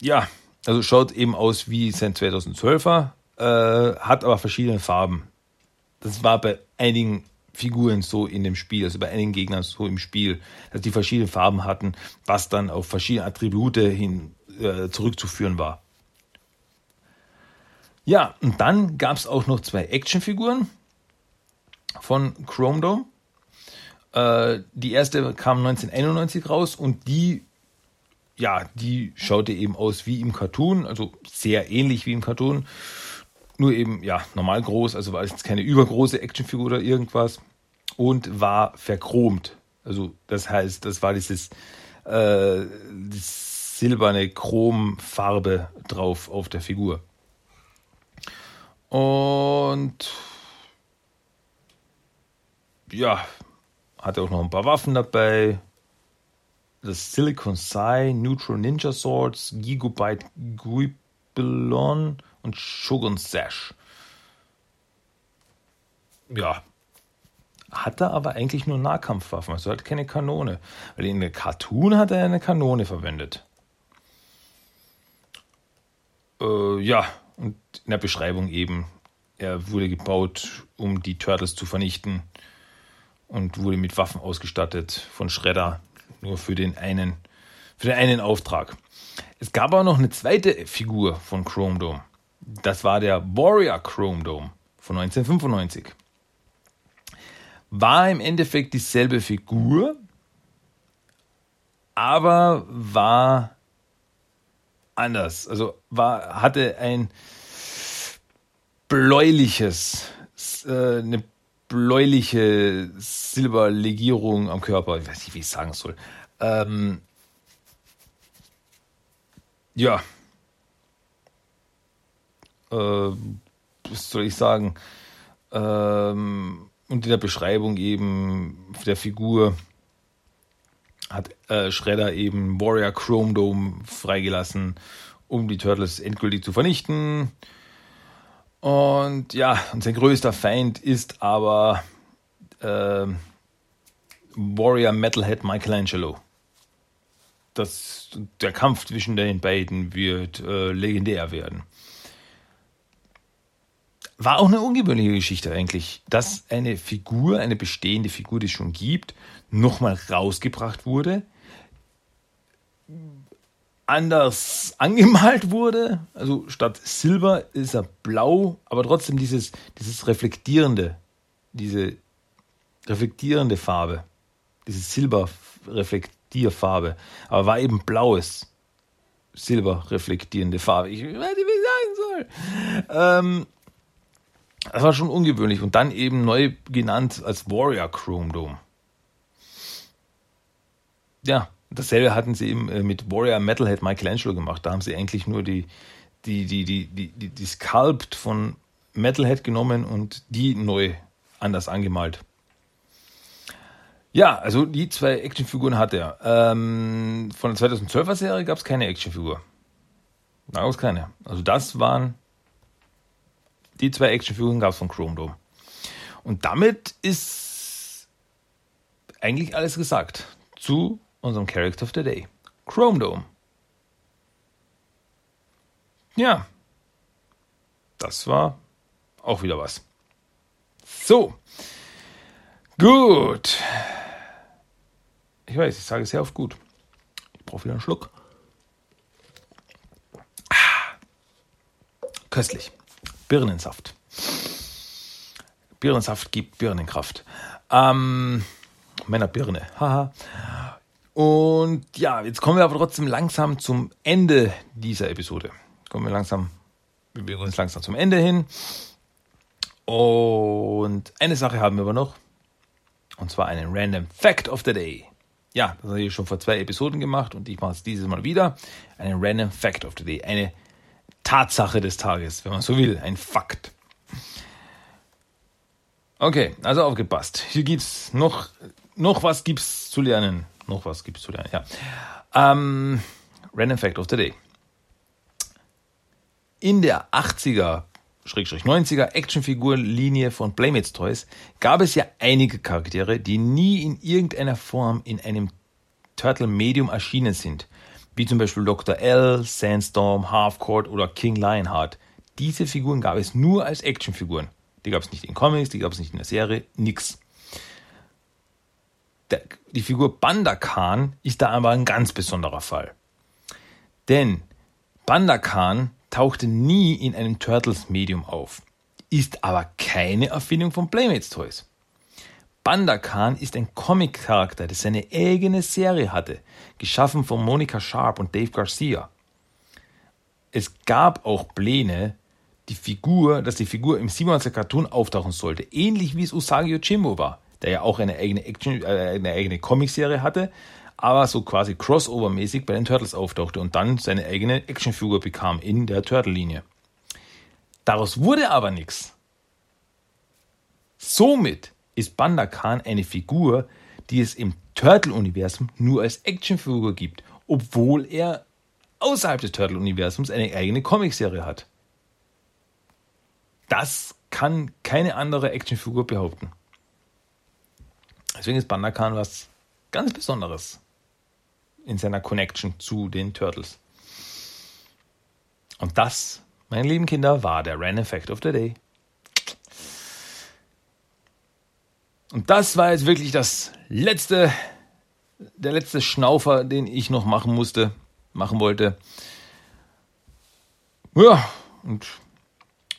ja, also schaut eben aus wie sein 2012er, äh, hat aber verschiedene Farben. Das war bei einigen Figuren so in dem Spiel, also bei einigen Gegnern so im Spiel, dass die verschiedene Farben hatten, was dann auf verschiedene Attribute hin äh, zurückzuführen war. Ja, und dann gab es auch noch zwei Actionfiguren von Chrome Dome. Äh, die erste kam 1991 raus und die, ja, die schaute eben aus wie im Cartoon, also sehr ähnlich wie im Cartoon. Nur eben, ja, normal groß, also war jetzt keine übergroße Actionfigur oder irgendwas. Und war verchromt. Also, das heißt, das war dieses, äh, das silberne Chromfarbe drauf auf der Figur. Und ja, hatte auch noch ein paar Waffen dabei. Das Silicon Sai, Neutral Ninja Swords, Gigabyte Guipelon und Shogun Sash. Ja. Hatte aber eigentlich nur Nahkampfwaffen, also halt keine Kanone. Weil in der Cartoon hat er eine Kanone verwendet. Äh, ja, und in der Beschreibung eben, er wurde gebaut, um die Turtles zu vernichten und wurde mit Waffen ausgestattet von Shredder, nur für den einen, für den einen Auftrag. Es gab aber noch eine zweite Figur von Chrome Dome. Das war der Warrior Chrome Dome von 1995. War im Endeffekt dieselbe Figur, aber war anders. Also war, hatte ein bläuliches, äh, eine bläuliche Silberlegierung am Körper. Ich weiß nicht, wie ich es sagen soll. Ähm, ja. Äh, was soll ich sagen? Ähm, und in der Beschreibung eben der Figur hat äh, Shredder eben Warrior Chrome Dome freigelassen, um die Turtles endgültig zu vernichten. Und ja, und sein größter Feind ist aber äh, Warrior Metalhead Michelangelo. Das, der Kampf zwischen den beiden wird äh, legendär werden. War auch eine ungewöhnliche Geschichte eigentlich, dass eine Figur, eine bestehende Figur, die es schon gibt, nochmal rausgebracht wurde anders angemalt wurde. Also statt Silber ist er blau, aber trotzdem dieses, dieses reflektierende, diese reflektierende Farbe, diese Silberreflektierfarbe, aber war eben blaues, silberreflektierende Farbe. Ich weiß nicht, wie ich sagen soll. Ähm, das war schon ungewöhnlich und dann eben neu genannt als Warrior Chrome Dome. Ja, Dasselbe hatten sie eben äh, mit Warrior Metalhead Michelangelo gemacht. Da haben sie eigentlich nur die, die, die, die, die, die, die Sculpt von Metalhead genommen und die neu anders angemalt. Ja, also die zwei Actionfiguren hat er. Ähm, von der 2012er Serie gab es keine Actionfigur. Da gab es keine. Also das waren die zwei Actionfiguren gab es von Chrome Dome. Und damit ist eigentlich alles gesagt zu unserem Character of the Day. Chrome Dome. Ja, das war auch wieder was. So, gut. Ich weiß, ich sage es sehr oft gut. Ich brauche wieder einen Schluck. Ah, köstlich. Birnensaft. Birnensaft gibt Birnenkraft. Ähm, Männerbirne. Haha. Und ja, jetzt kommen wir aber trotzdem langsam zum Ende dieser Episode. Kommen wir langsam, wir bewegen uns langsam zum Ende hin. Und eine Sache haben wir aber noch. Und zwar einen Random Fact of the Day. Ja, das habe ich schon vor zwei Episoden gemacht und ich mache es dieses Mal wieder. Einen Random Fact of the Day. Eine Tatsache des Tages, wenn man so will. Ein Fakt. Okay, also aufgepasst. Hier gibt's noch, noch was gibt's zu lernen noch was gibt es zu lernen. Ja. Ähm, Random Fact of the Day. In der 80er 90er Actionfigurenlinie von Playmates Toys gab es ja einige Charaktere, die nie in irgendeiner Form in einem Turtle Medium erschienen sind, wie zum Beispiel Dr. L, Sandstorm, Halfcourt oder King Lionheart. Diese Figuren gab es nur als Actionfiguren. Die gab es nicht in Comics, die gab es nicht in der Serie, nix. Der, die Figur Banda Khan ist da aber ein ganz besonderer Fall. Denn Banda Khan tauchte nie in einem Turtles-Medium auf, ist aber keine Erfindung von Playmates Toys. Banda Khan ist ein Comic-Charakter, der seine eigene Serie hatte, geschaffen von Monica Sharp und Dave Garcia. Es gab auch Pläne, die Figur, dass die Figur im 97 Cartoon auftauchen sollte, ähnlich wie es Usagi Yojimbo war, der ja auch eine eigene Action, äh, eine eigene Comicserie hatte, aber so quasi Crossover-mäßig bei den Turtles auftauchte und dann seine eigene Actionfigur bekam in der Turtle-Linie. Daraus wurde aber nichts. Somit ist Banda Khan eine Figur, die es im Turtle-Universum nur als Actionfigur gibt, obwohl er außerhalb des Turtle-Universums eine eigene Comicserie hat. Das kann keine andere Actionfigur behaupten. Deswegen ist Banda Khan was ganz Besonderes in seiner Connection zu den Turtles. Und das, meine lieben Kinder, war der Random Fact of the Day. Und das war jetzt wirklich das letzte, der letzte Schnaufer, den ich noch machen musste, machen wollte. Ja, und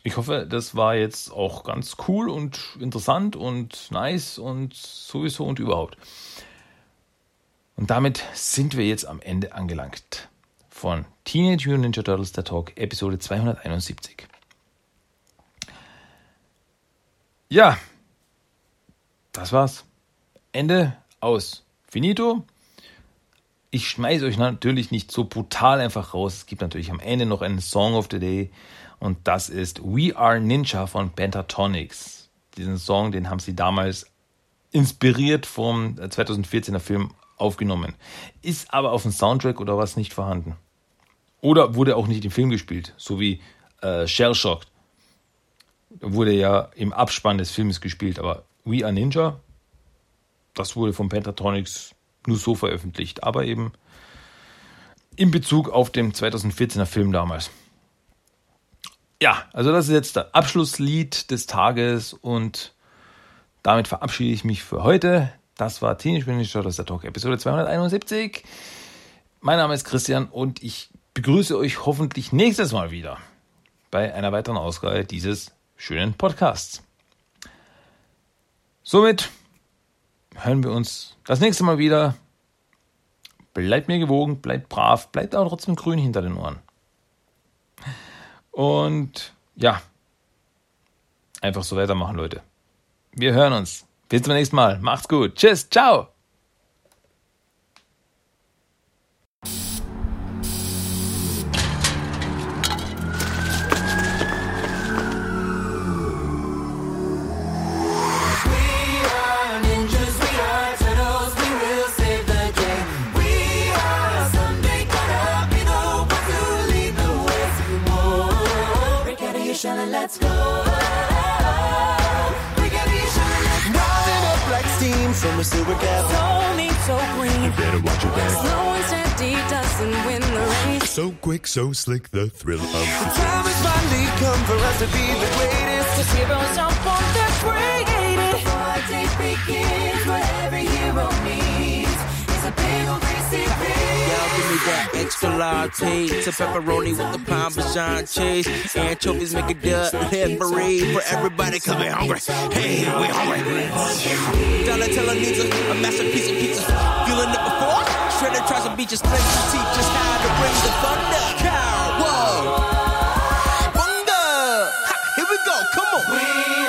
ich hoffe, das war jetzt auch ganz cool und interessant und nice und sowieso und überhaupt. Und damit sind wir jetzt am Ende angelangt von Teenage Mutant Ninja Turtles der Talk Episode 271. Ja, das war's. Ende aus. Finito. Ich schmeiße euch natürlich nicht so brutal einfach raus. Es gibt natürlich am Ende noch einen Song of the Day und das ist We Are Ninja von Pentatonics. Diesen Song, den haben sie damals inspiriert vom 2014er Film aufgenommen. Ist aber auf dem Soundtrack oder was nicht vorhanden. Oder wurde auch nicht im Film gespielt, so wie äh, Shell Shocked. Wurde ja im Abspann des Films gespielt, aber We Are Ninja, das wurde von Pentatronics nur so veröffentlicht, aber eben in Bezug auf den 2014er Film damals. Ja, also das ist jetzt das Abschlusslied des Tages und damit verabschiede ich mich für heute. Das war Teenage Mutant Ninja Turtles Talk Episode 271. Mein Name ist Christian und ich begrüße euch hoffentlich nächstes Mal wieder bei einer weiteren Ausgabe dieses schönen Podcasts. Somit hören wir uns das nächste Mal wieder. Bleibt mir gewogen, bleibt brav, bleibt aber trotzdem grün hinter den Ohren. Und ja, einfach so weitermachen, Leute. Wir hören uns. Bis zum nächsten Mal. Macht's gut. Tschüss. Ciao. A silver cap. Don't so green. Better watch your back. Slow and steady doesn't win the race. So quick, so slick, the thrill of the Time has finally come for us to be the greatest. Cause heroes jump on their created. Before our day begins, what every hero needs is a big old give me that extra latte to pepperoni with the Parmesan cheese. Anchovies make a dud livery for everybody coming hungry. Hey, we hungry. Donatella needs a, a masterpiece of pizza. Feeling it before? Shredder tries to beat your strength to teach us how to bring the thunder. Cow, whoa. Bunga. Ha, here we go, come on.